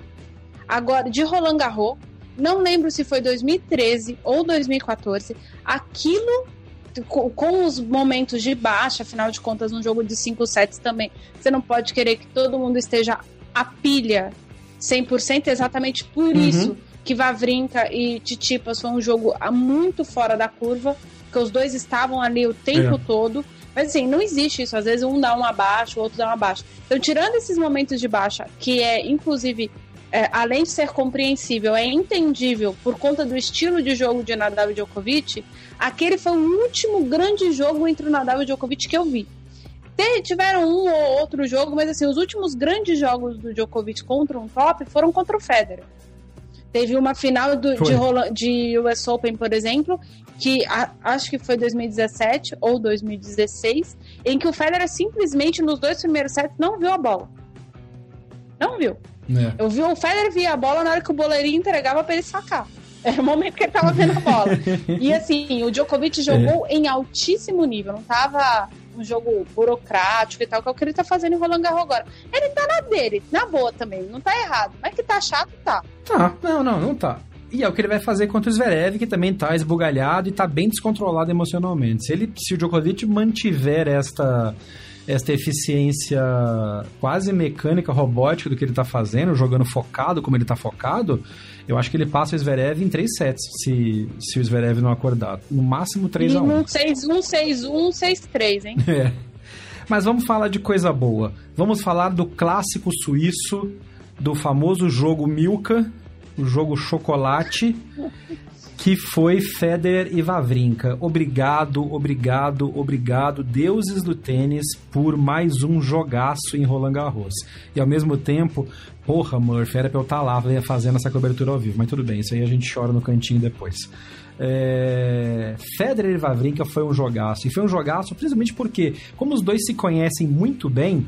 agora de Roland Garros. Não lembro se foi 2013 ou 2014. Aquilo com os momentos de baixa, afinal de contas, num jogo de 5 sets também, você não pode querer que todo mundo esteja a pilha 100%, exatamente por uhum. isso que Vavrinka e Titipas foi um jogo muito fora da curva, porque os dois estavam ali o tempo é. todo. Mas assim, não existe isso. Às vezes um dá um abaixo, o outro dá um abaixo. Então, tirando esses momentos de baixa, que é inclusive é, além de ser compreensível, é entendível por conta do estilo de jogo de Nadal e Djokovic, aquele foi o último grande jogo entre o Nadal e o Djokovic que eu vi. Tiveram um ou outro jogo, mas assim, os últimos grandes jogos do Djokovic contra um top foram contra o Federer. Teve uma final do, de, Roland, de US Open, por exemplo, que a, acho que foi 2017 ou 2016, em que o Federer simplesmente nos dois primeiros sets não viu a bola. Não viu. É. Eu vi o Federer via a bola na hora que o boleirinho entregava para ele sacar. Era o momento que ele tava vendo a bola. e assim, o Djokovic jogou é. em altíssimo nível, não tava um jogo burocrático e tal, que é o que ele tá fazendo em Roland Garros agora. Ele tá na dele, na boa também, não tá errado. Mas que tá chato, tá. Tá, não, não, não tá. E é o que ele vai fazer contra o Zverev, que também tá esbugalhado e tá bem descontrolado emocionalmente. Se, ele, se o Djokovic mantiver esta esta eficiência quase mecânica, robótica do que ele está fazendo, jogando focado como ele está focado, eu acho que ele passa o Zverev em três sets, se, se o Zverev não acordar. No máximo 3 a 1 1 6-1, 6-1, 6-3, hein? É. Mas vamos falar de coisa boa. Vamos falar do clássico suíço, do famoso jogo Milka, o jogo chocolate que foi Federer e Vavrinka. Obrigado, obrigado, obrigado, deuses do tênis, por mais um jogaço em Roland Garros. E ao mesmo tempo, porra, Murphy, era pra eu estar tá lá fazendo essa cobertura ao vivo, mas tudo bem, isso aí a gente chora no cantinho depois. É... Federer e Vavrinka foi um jogaço, e foi um jogaço principalmente porque, como os dois se conhecem muito bem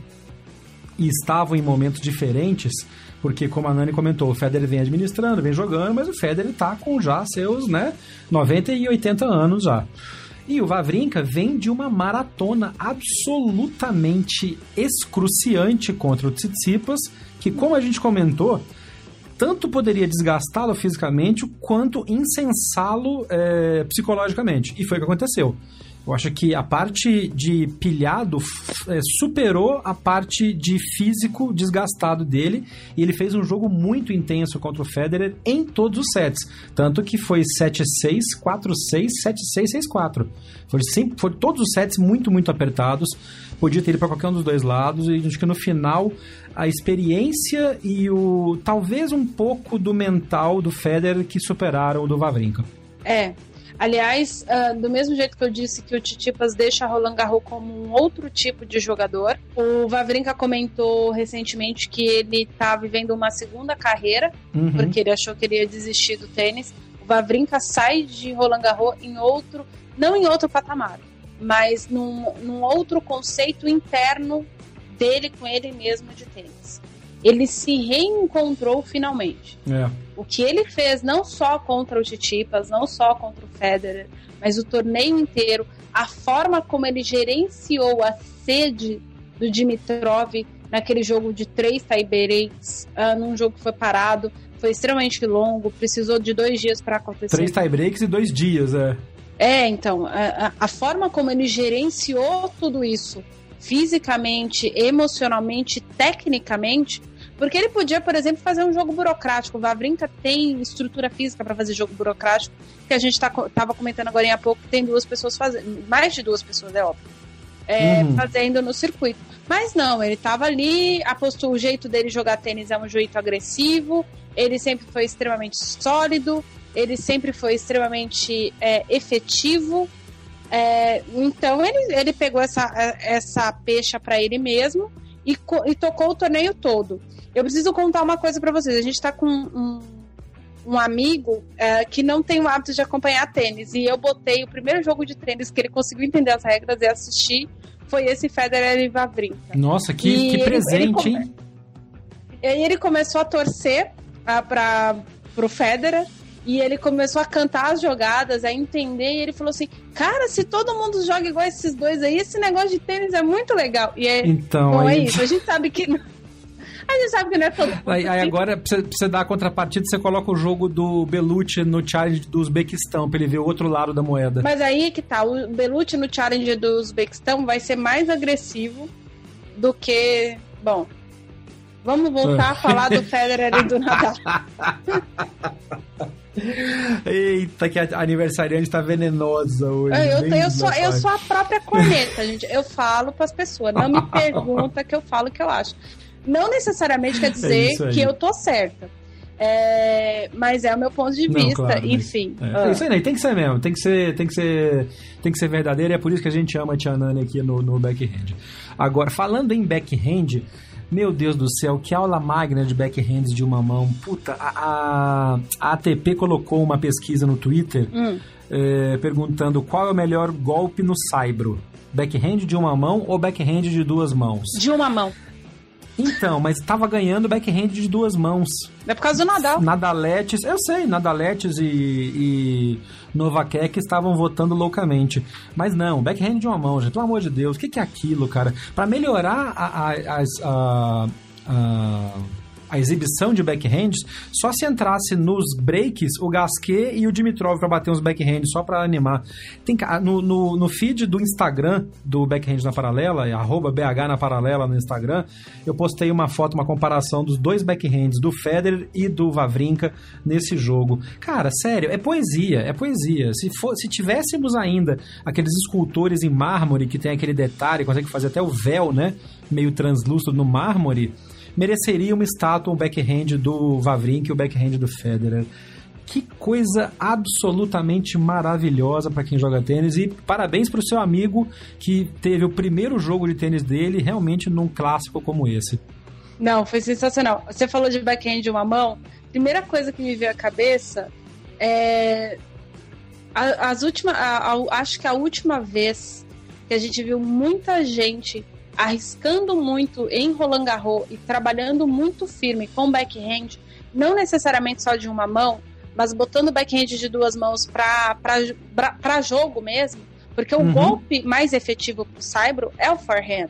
e estavam em momentos diferentes, porque, como a Nani comentou, o Federer vem administrando, vem jogando, mas o Federer tá com já seus, né, 90 e 80 anos já. E o Vavrinka vem de uma maratona absolutamente excruciante contra o Tsitsipas, que, como a gente comentou, tanto poderia desgastá-lo fisicamente quanto insensá-lo é, psicologicamente. E foi o que aconteceu. Eu acho que a parte de pilhado é, superou a parte de físico desgastado dele e ele fez um jogo muito intenso contra o Federer em todos os sets. Tanto que foi 7-6, 4-6, 7-6, 6-4. Foi, foi todos os sets muito, muito apertados. Podia ter ido para qualquer um dos dois lados e acho que no final a experiência e o talvez um pouco do mental do Federer que superaram o do Wawrinka. É, Aliás, uh, do mesmo jeito que eu disse que o Titipas deixa Roland Garros como um outro tipo de jogador, o Vavrinka comentou recentemente que ele está vivendo uma segunda carreira, uhum. porque ele achou que ele ia desistir do tênis. O Vavrinka sai de Roland Garros em outro, não em outro patamar, mas num, num outro conceito interno dele com ele mesmo de tênis ele se reencontrou finalmente. É. O que ele fez não só contra o Titipas, não só contra o Federer, mas o torneio inteiro, a forma como ele gerenciou a sede do Dimitrov naquele jogo de três tie-breaks, uh, num jogo que foi parado, foi extremamente longo, precisou de dois dias para acontecer. Três tie-breaks e dois dias, é. É, então, a, a forma como ele gerenciou tudo isso, fisicamente, emocionalmente, tecnicamente, porque ele podia, por exemplo, fazer um jogo burocrático. O Vavrinka tem estrutura física para fazer jogo burocrático, que a gente tá, tava comentando agora há pouco, tem duas pessoas fazendo, mais de duas pessoas, é óbvio, é, uhum. fazendo no circuito. Mas não, ele tava ali, apostou o jeito dele jogar tênis é um jeito agressivo, ele sempre foi extremamente sólido, ele sempre foi extremamente é, efetivo. É, então ele, ele pegou essa, essa pecha para ele mesmo e, e tocou o torneio todo. Eu preciso contar uma coisa para vocês. A gente tá com um, um amigo é, que não tem o hábito de acompanhar tênis. E eu botei o primeiro jogo de tênis que ele conseguiu entender as regras e assistir foi esse Federer e Vavrinka. Nossa, que, que ele, presente, ele, hein? E aí ele começou a torcer uh, para pro Federer e ele começou a cantar as jogadas, a entender, e ele falou assim: Cara, se todo mundo joga igual esses dois aí, esse negócio de tênis é muito legal. E é, então, bom, aí... é isso, a gente sabe que. A gente sabe que não é todo mundo. Aí, aí agora, pra você, pra você, dar a contrapartida, você coloca o jogo do Belucci no challenge do Uzbequistão, pra ele ver o outro lado da moeda. Mas aí que tá, o Belucci no challenge do Uzbequistão vai ser mais agressivo do que. Bom, vamos voltar a falar do Federer e do Nadal. Eita, que a aniversariante tá venenosa hoje. Eu, eu, eu sou, eu sou a própria corneta, gente. Eu falo pras pessoas, não me pergunta que eu falo o que eu acho. Não necessariamente quer dizer é que eu tô certa. É, mas é o meu ponto de vista, não, claro, enfim. É. Ah. é. isso aí, tem que ser mesmo, tem que ser, tem que ser, tem que ser verdadeiro, e é por isso que a gente ama a Tia Nani aqui no, no backhand. Agora, falando em backhand, meu Deus do céu, que aula magna de backhands de uma mão. Puta, a, a, a ATP colocou uma pesquisa no Twitter hum. é, perguntando qual é o melhor golpe no saibro. Backhand de uma mão ou backhand de duas mãos? De uma mão. Então, mas estava ganhando backhand de duas mãos. É por causa do Nadal. Nadaletes, eu sei, Nadaletes e, e Novakek estavam votando loucamente. Mas não, backhand de uma mão, gente, pelo amor de Deus, o que, que é aquilo, cara? Para melhorar a, a, a, a a exibição de backhands, só se entrasse nos breaks o Gasquet e o Dimitrov para bater uns backhands, só para animar. Tem, no, no, no, feed do Instagram do Backhand na Paralela, arroba BH na Paralela no Instagram, eu postei uma foto, uma comparação dos dois backhands, do Federer e do Vavrinka nesse jogo. Cara, sério, é poesia, é poesia. Se, for, se tivéssemos ainda aqueles escultores em mármore que tem aquele detalhe, consegue fazer até o véu, né? Meio translúcido no mármore, mereceria uma estátua, um backhand do Vavrinka e o backhand do Federer. Que coisa absolutamente maravilhosa para quem joga tênis e parabéns para o seu amigo que teve o primeiro jogo de tênis dele realmente num clássico como esse. Não, foi sensacional. Você falou de backhand de uma mão. Primeira coisa que me veio à cabeça é as últimas, acho que a última vez que a gente viu muita gente arriscando muito em Roland Garros e trabalhando muito firme com backhand, não necessariamente só de uma mão, mas botando backhand de duas mãos para jogo mesmo, porque uhum. o golpe mais efetivo para o Saibro é o forehand.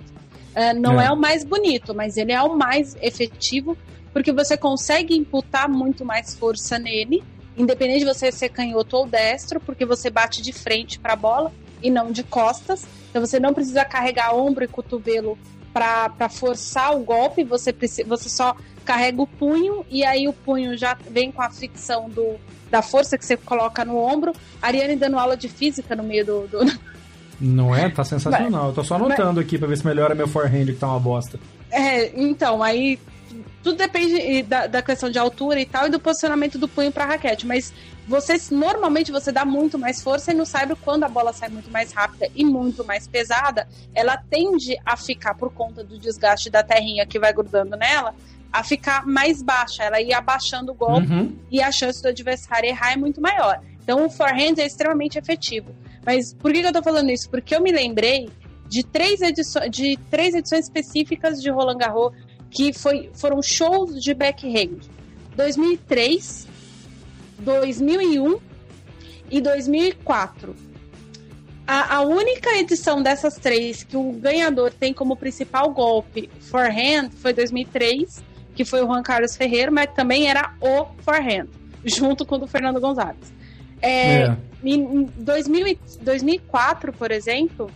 Uh, não é. é o mais bonito, mas ele é o mais efetivo, porque você consegue imputar muito mais força nele, independente de você ser canhoto ou destro, porque você bate de frente para a bola e não de costas. Então você não precisa carregar ombro e cotovelo para forçar o golpe, você, precisa, você só carrega o punho e aí o punho já vem com a fricção do, da força que você coloca no ombro. A Ariane dando aula de física no meio do. do... Não é? Tá sensacional. Mas, Eu tô só anotando mas... aqui pra ver se melhora meu forehand que tá uma bosta. É, então, aí tudo depende da, da, questão de altura e tal e do posicionamento do punho para raquete, mas você normalmente você dá muito mais força e no saibro quando a bola sai muito mais rápida e muito mais pesada, ela tende a ficar por conta do desgaste da terrinha que vai grudando nela, a ficar mais baixa, ela ia abaixando o golpe uhum. e a chance do adversário errar é muito maior. Então o forehand é extremamente efetivo. Mas por que, que eu tô falando isso? Porque eu me lembrei de três edições, de três edições específicas de Roland Garros que foi, foram shows de backhand. 2003, 2001 e 2004. A, a, única edição dessas três que o ganhador tem como principal golpe forehand foi 2003, que foi o Juan Carlos Ferreira, mas também era o forehand, junto com o do Fernando Gonzalez. É, é. Em 2000, 2004, por exemplo,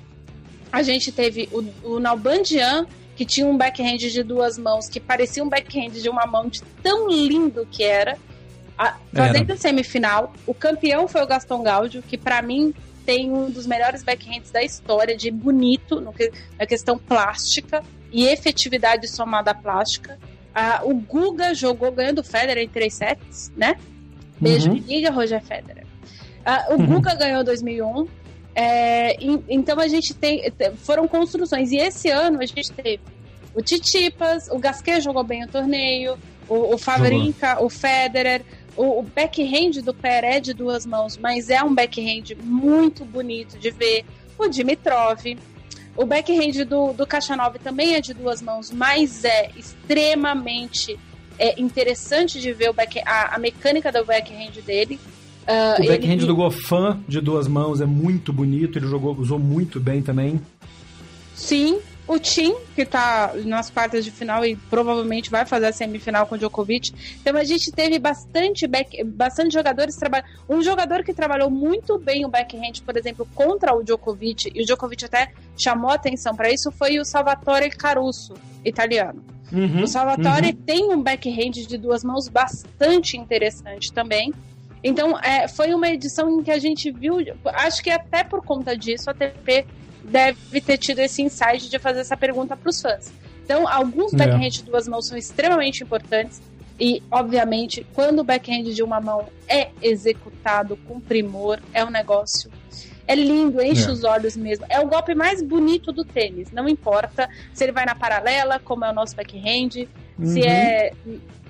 a gente teve o, o Nalbandian que tinha um backhand de duas mãos, que parecia um backhand de uma mão de tão lindo que era. A, fazendo a semifinal, o campeão foi o Gaston Gaudio, que para mim tem um dos melhores backhands da história, de bonito, no que, na questão plástica e efetividade somada à plástica. Ah, o Guga jogou ganhando o Federer em três sets, né? Beijo, uhum. liga, Roger Federer. Ah, o uhum. Guga ganhou 2001. É, então a gente tem. Foram construções. E esse ano a gente teve o Titipas, o Gasquet jogou bem o torneio, o, o Favrinka, o Federer. O, o backhand do Pé é de duas mãos, mas é um backhand muito bonito de ver. O Dimitrov. O backhand do, do Kachanov também é de duas mãos, mas é extremamente é, interessante de ver o back, a, a mecânica do backhand dele. Uh, o backhand ele... do Goffin de duas mãos é muito bonito, ele jogou, usou muito bem também. Sim, o Tim, que está nas quartas de final e provavelmente vai fazer a semifinal com o Djokovic. Então a gente teve bastante, back, bastante jogadores trabalhando. Um jogador que trabalhou muito bem o backhand, por exemplo, contra o Djokovic, e o Djokovic até chamou atenção para isso, foi o Salvatore Caruso, italiano. Uhum, o Salvatore uhum. tem um backhand de duas mãos bastante interessante também. Então, é, foi uma edição em que a gente viu, acho que até por conta disso, a ATP deve ter tido esse insight de fazer essa pergunta para os fãs. Então, alguns é. backhand de duas mãos são extremamente importantes. E, obviamente, quando o backhand de uma mão é executado com primor, é um negócio. É lindo, enche é. os olhos mesmo. É o golpe mais bonito do tênis. Não importa se ele vai na paralela, como é o nosso backhand, uhum. se é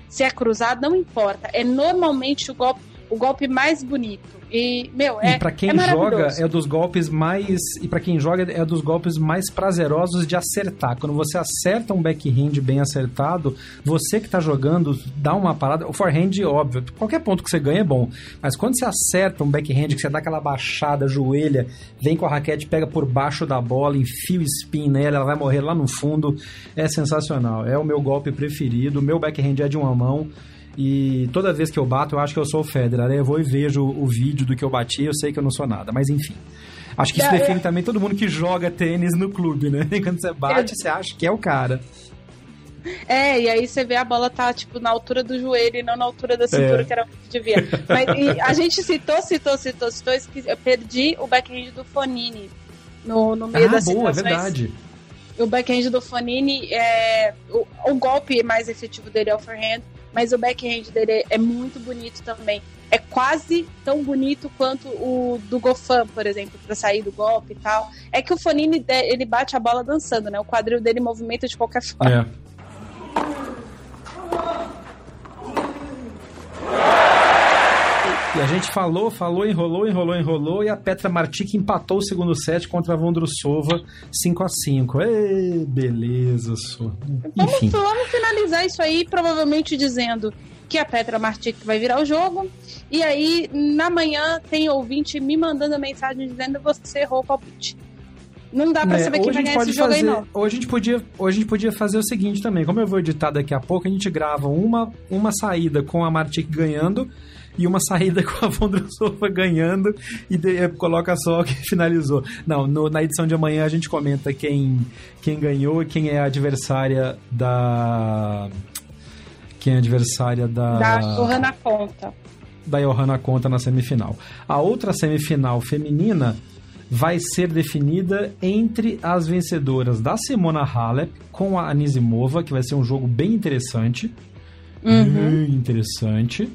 se é cruzado, não importa. É normalmente o golpe, o golpe mais bonito. E, meu, é. E pra quem é joga, é dos golpes mais. E para quem joga, é dos golpes mais prazerosos de acertar. Quando você acerta um backhand bem acertado, você que tá jogando, dá uma parada. O forehand, óbvio, qualquer ponto que você ganha é bom. Mas quando você acerta um backhand, que você dá aquela baixada, joelha, vem com a raquete, pega por baixo da bola, enfia o spin nela, ela vai morrer lá no fundo, é sensacional. É o meu golpe preferido. O meu backhand é de uma mão. E toda vez que eu bato, eu acho que eu sou o Federer. Aí eu vou e vejo o vídeo do que eu bati, eu sei que eu não sou nada. Mas enfim. Acho que isso é, define é... também todo mundo que joga tênis no clube, né? Quando você bate, é... você acha que é o cara. É, e aí você vê a bola tá, tipo, na altura do joelho e não na altura da cintura, é. que era o que devia. Mas a gente citou, citou, citou, citou, eu perdi o backhand do Fonini no, no meio ah, das boa, é situações. é verdade. O backhand do Fonini, é, o, o golpe mais efetivo dele é o forehand, mas o backhand dele é muito bonito também. É quase tão bonito quanto o do Gofan, por exemplo, para sair do golpe e tal. É que o Fonini ele bate a bola dançando, né? O quadril dele movimenta de qualquer forma. É. E a gente falou, falou, enrolou, enrolou, enrolou e a Petra Martic empatou o segundo set contra a Vondrusova 5 a 5 Ei, beleza. Enfim. Vamos, vamos finalizar isso aí, provavelmente dizendo que a Petra Martic vai virar o jogo. E aí, na manhã, tem ouvinte me mandando mensagem dizendo você errou o palpite. Não dá pra é, saber quem vai ganhar esse jogo fazer, aí, não. Hoje a, gente podia, hoje a gente podia fazer o seguinte também. Como eu vou editar daqui a pouco, a gente grava uma, uma saída com a Martic ganhando e uma saída com a Vondrousova ganhando e de, eh, coloca só que finalizou. Não, no, na edição de amanhã a gente comenta quem, quem ganhou e quem é a adversária da. Quem é a adversária da. Da Johanna Conta. Da Johanna Conta na semifinal. A outra semifinal feminina vai ser definida entre as vencedoras da Simona Halep com a Anisimova, que vai ser um jogo bem interessante. Uhum. Bem interessante.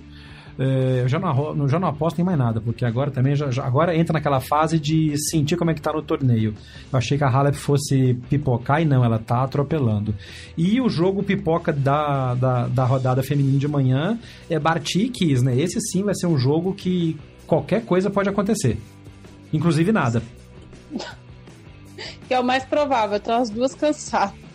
É, eu já não, já não aposto em mais nada, porque agora também já, agora entra naquela fase de sentir como é que tá no torneio. Eu achei que a Halep fosse pipocar e não, ela tá atropelando. E o jogo pipoca da, da, da rodada feminina de manhã é Bartikis, né? Esse sim vai ser um jogo que qualquer coisa pode acontecer. Inclusive nada. que é o mais provável, estão as duas cansadas.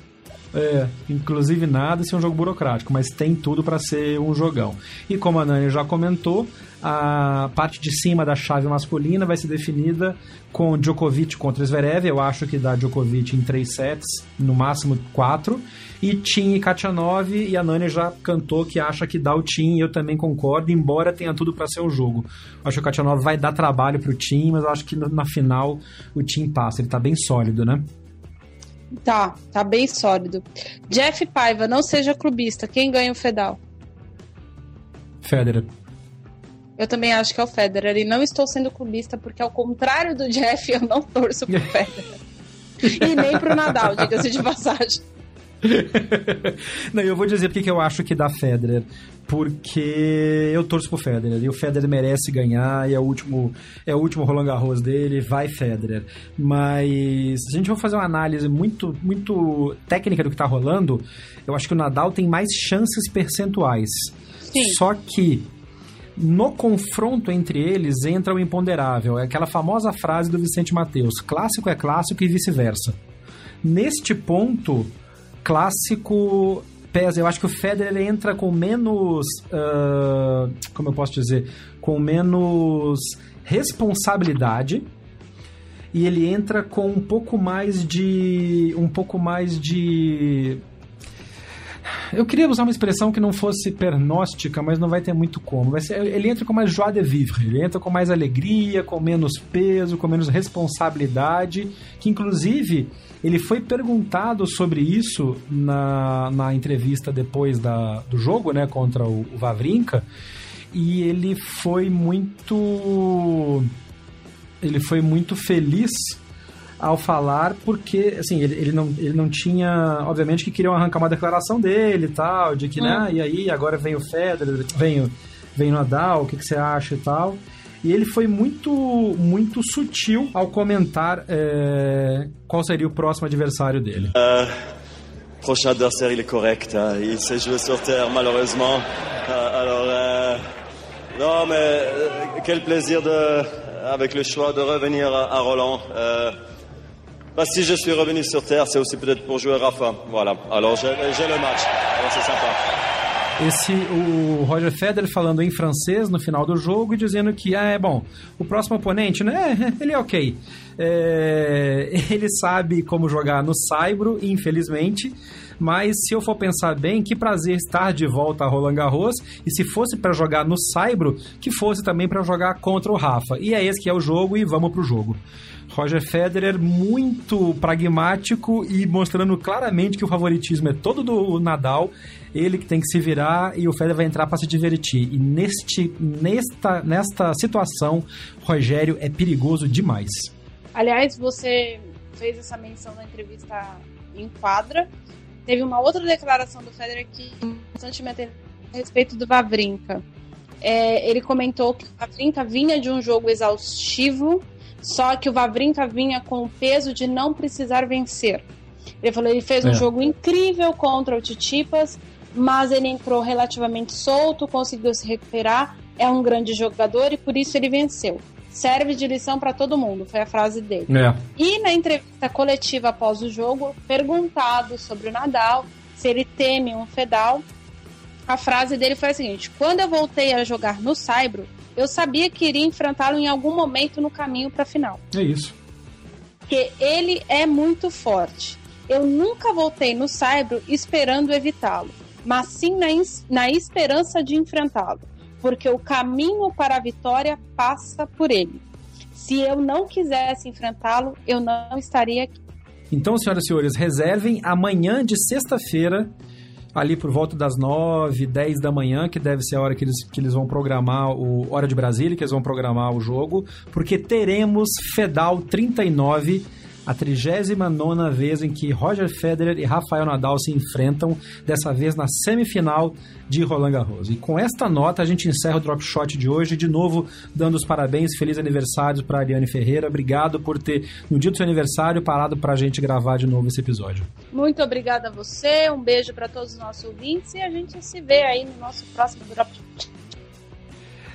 É, inclusive nada se é um jogo burocrático, mas tem tudo para ser um jogão. E como a Nani já comentou, a parte de cima da chave masculina vai ser definida com Djokovic contra Zverev. Eu acho que dá Djokovic em três sets, no máximo quatro. E Tim e Kachanov, e a Nani já cantou que acha que dá o Tim, eu também concordo, embora tenha tudo para ser o jogo. Acho que o Kachanov vai dar trabalho pro Tim, mas acho que na final o Tim passa, ele tá bem sólido, né? Tá, tá bem sólido. Jeff Paiva, não seja clubista. Quem ganha o Fedal? Federer. Eu também acho que é o Federer. E não estou sendo clubista, porque ao contrário do Jeff, eu não torço pro Federer. e nem pro Nadal, diga-se de passagem. Não, eu vou dizer porque que eu acho que dá Federer. Porque eu torço pro Federer. E o Federer merece ganhar. E é o último, é o último Roland Garros dele. Vai Federer. Mas se a gente for fazer uma análise muito, muito técnica do que tá rolando, eu acho que o Nadal tem mais chances percentuais. Sim. Só que no confronto entre eles entra o imponderável. É aquela famosa frase do Vicente Mateus: clássico é clássico e vice-versa. Neste ponto, clássico pesa. Eu acho que o Federer entra com menos. Uh, como eu posso dizer? Com menos responsabilidade. E ele entra com um pouco mais de. Um pouco mais de. Eu queria usar uma expressão que não fosse pernóstica, mas não vai ter muito como. Vai ser, ele entra com mais joie de vivre, ele entra com mais alegria, com menos peso, com menos responsabilidade, que inclusive ele foi perguntado sobre isso na, na entrevista depois da, do jogo, né, contra o, o Vavrinka, e ele foi muito ele foi muito feliz ao falar, porque, assim, ele, ele, não, ele não tinha. Obviamente que queriam arrancar uma declaração dele e tal, de que, né, e aí agora vem o Federer, vem o, vem o Nadal, o que, que você acha e tal. E ele foi muito, muito sutil ao comentar é, qual seria o próximo adversário dele. Uh, prochain adversaire, il est correct. Hein. Il s'est joué sur terre, malheureusement. Uh, alors, uh, non, mais quel plaisir de, avec le choix de revenir à, Roland. Bah, si je suis revenu sur terre, c'est aussi peut-être pour jouer Rafa. Voilà. Alors j'ai le match. C'est sympa. Esse, o Roger Federer falando em francês no final do jogo e dizendo que, ah, é bom, o próximo oponente, né, ele é ok. É, ele sabe como jogar no Saibro, infelizmente, mas se eu for pensar bem, que prazer estar de volta a Roland Garros, e se fosse para jogar no Saibro, que fosse também para jogar contra o Rafa. E é esse que é o jogo, e vamos pro jogo. Roger Federer muito pragmático e mostrando claramente que o favoritismo é todo do Nadal, ele que tem que se virar e o Federer vai entrar para se divertir. E neste, nesta, nesta situação, Rogério é perigoso demais. Aliás, você fez essa menção na entrevista em quadra. Teve uma outra declaração do Federer que bastante me a respeito do Vavrinka. É, ele comentou que o Vavrinka vinha de um jogo exaustivo só que o Vavrinka vinha com o peso de não precisar vencer. Ele falou ele fez um é. jogo incrível contra o Titipas, mas ele entrou relativamente solto, conseguiu se recuperar, é um grande jogador e por isso ele venceu. Serve de lição para todo mundo, foi a frase dele. É. E na entrevista coletiva após o jogo, perguntado sobre o Nadal, se ele teme um Fedal, a frase dele foi a seguinte: Quando eu voltei a jogar no Saibro, eu sabia que iria enfrentá-lo em algum momento no caminho para a final. É isso. Porque ele é muito forte. Eu nunca voltei no Saibro esperando evitá-lo, mas sim na, na esperança de enfrentá-lo, porque o caminho para a vitória passa por ele. Se eu não quisesse enfrentá-lo, eu não estaria aqui. Então, senhoras e senhores, reservem amanhã de sexta-feira ali por volta das 9, 10 da manhã, que deve ser a hora que eles, que eles vão programar o Hora de Brasília, que eles vão programar o jogo, porque teremos Fedal 39 a 39 vez em que Roger Federer e Rafael Nadal se enfrentam, dessa vez na semifinal de Roland Garros. E com esta nota a gente encerra o Drop Shot de hoje, de novo dando os parabéns, feliz aniversário para Ariane Ferreira. Obrigado por ter, no dia do seu aniversário, parado para a gente gravar de novo esse episódio. Muito obrigada a você, um beijo para todos os nossos ouvintes e a gente se vê aí no nosso próximo Drop Shot.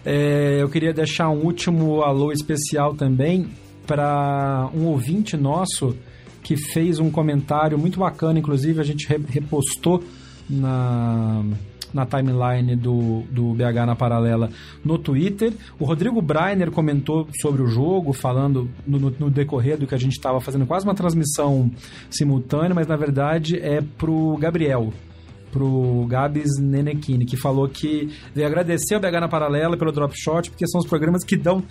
É, eu queria deixar um último alô especial também para um ouvinte nosso que fez um comentário muito bacana, inclusive a gente repostou na, na timeline do, do BH na Paralela no Twitter. O Rodrigo Breiner comentou sobre o jogo, falando no, no, decorrer do que a gente estava fazendo quase uma transmissão simultânea, mas na verdade é pro Gabriel pro Gabs Nenekini, que falou que veio agradecer o BH na Paralela pelo Drop Shot, porque são os programas que dão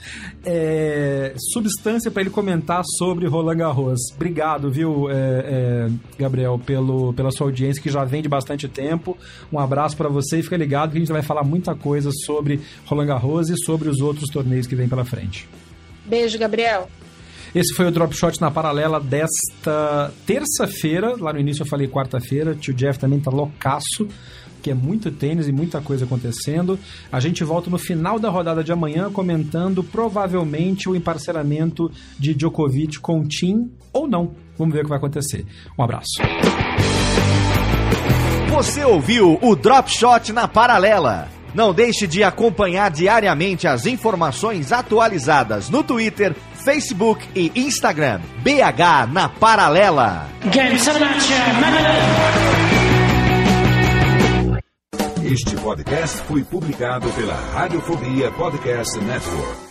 é, substância para ele comentar sobre Roland Garros. Obrigado, viu, é, é, Gabriel, pelo, pela sua audiência, que já vem de bastante tempo. Um abraço para você e fica ligado que a gente vai falar muita coisa sobre Roland Garros e sobre os outros torneios que vem pela frente. Beijo, Gabriel. Esse foi o Drop Shot na paralela desta terça-feira. Lá no início eu falei quarta-feira. Tio Jeff também tá loucaço que é muito tênis e muita coisa acontecendo. A gente volta no final da rodada de amanhã comentando provavelmente o emparceramento de Djokovic com Tim ou não. Vamos ver o que vai acontecer. Um abraço. Você ouviu o Drop Shot na paralela. Não deixe de acompanhar diariamente as informações atualizadas no Twitter, Facebook e Instagram. BH na Paralela. Este podcast foi publicado pela Radiofobia Podcast Network.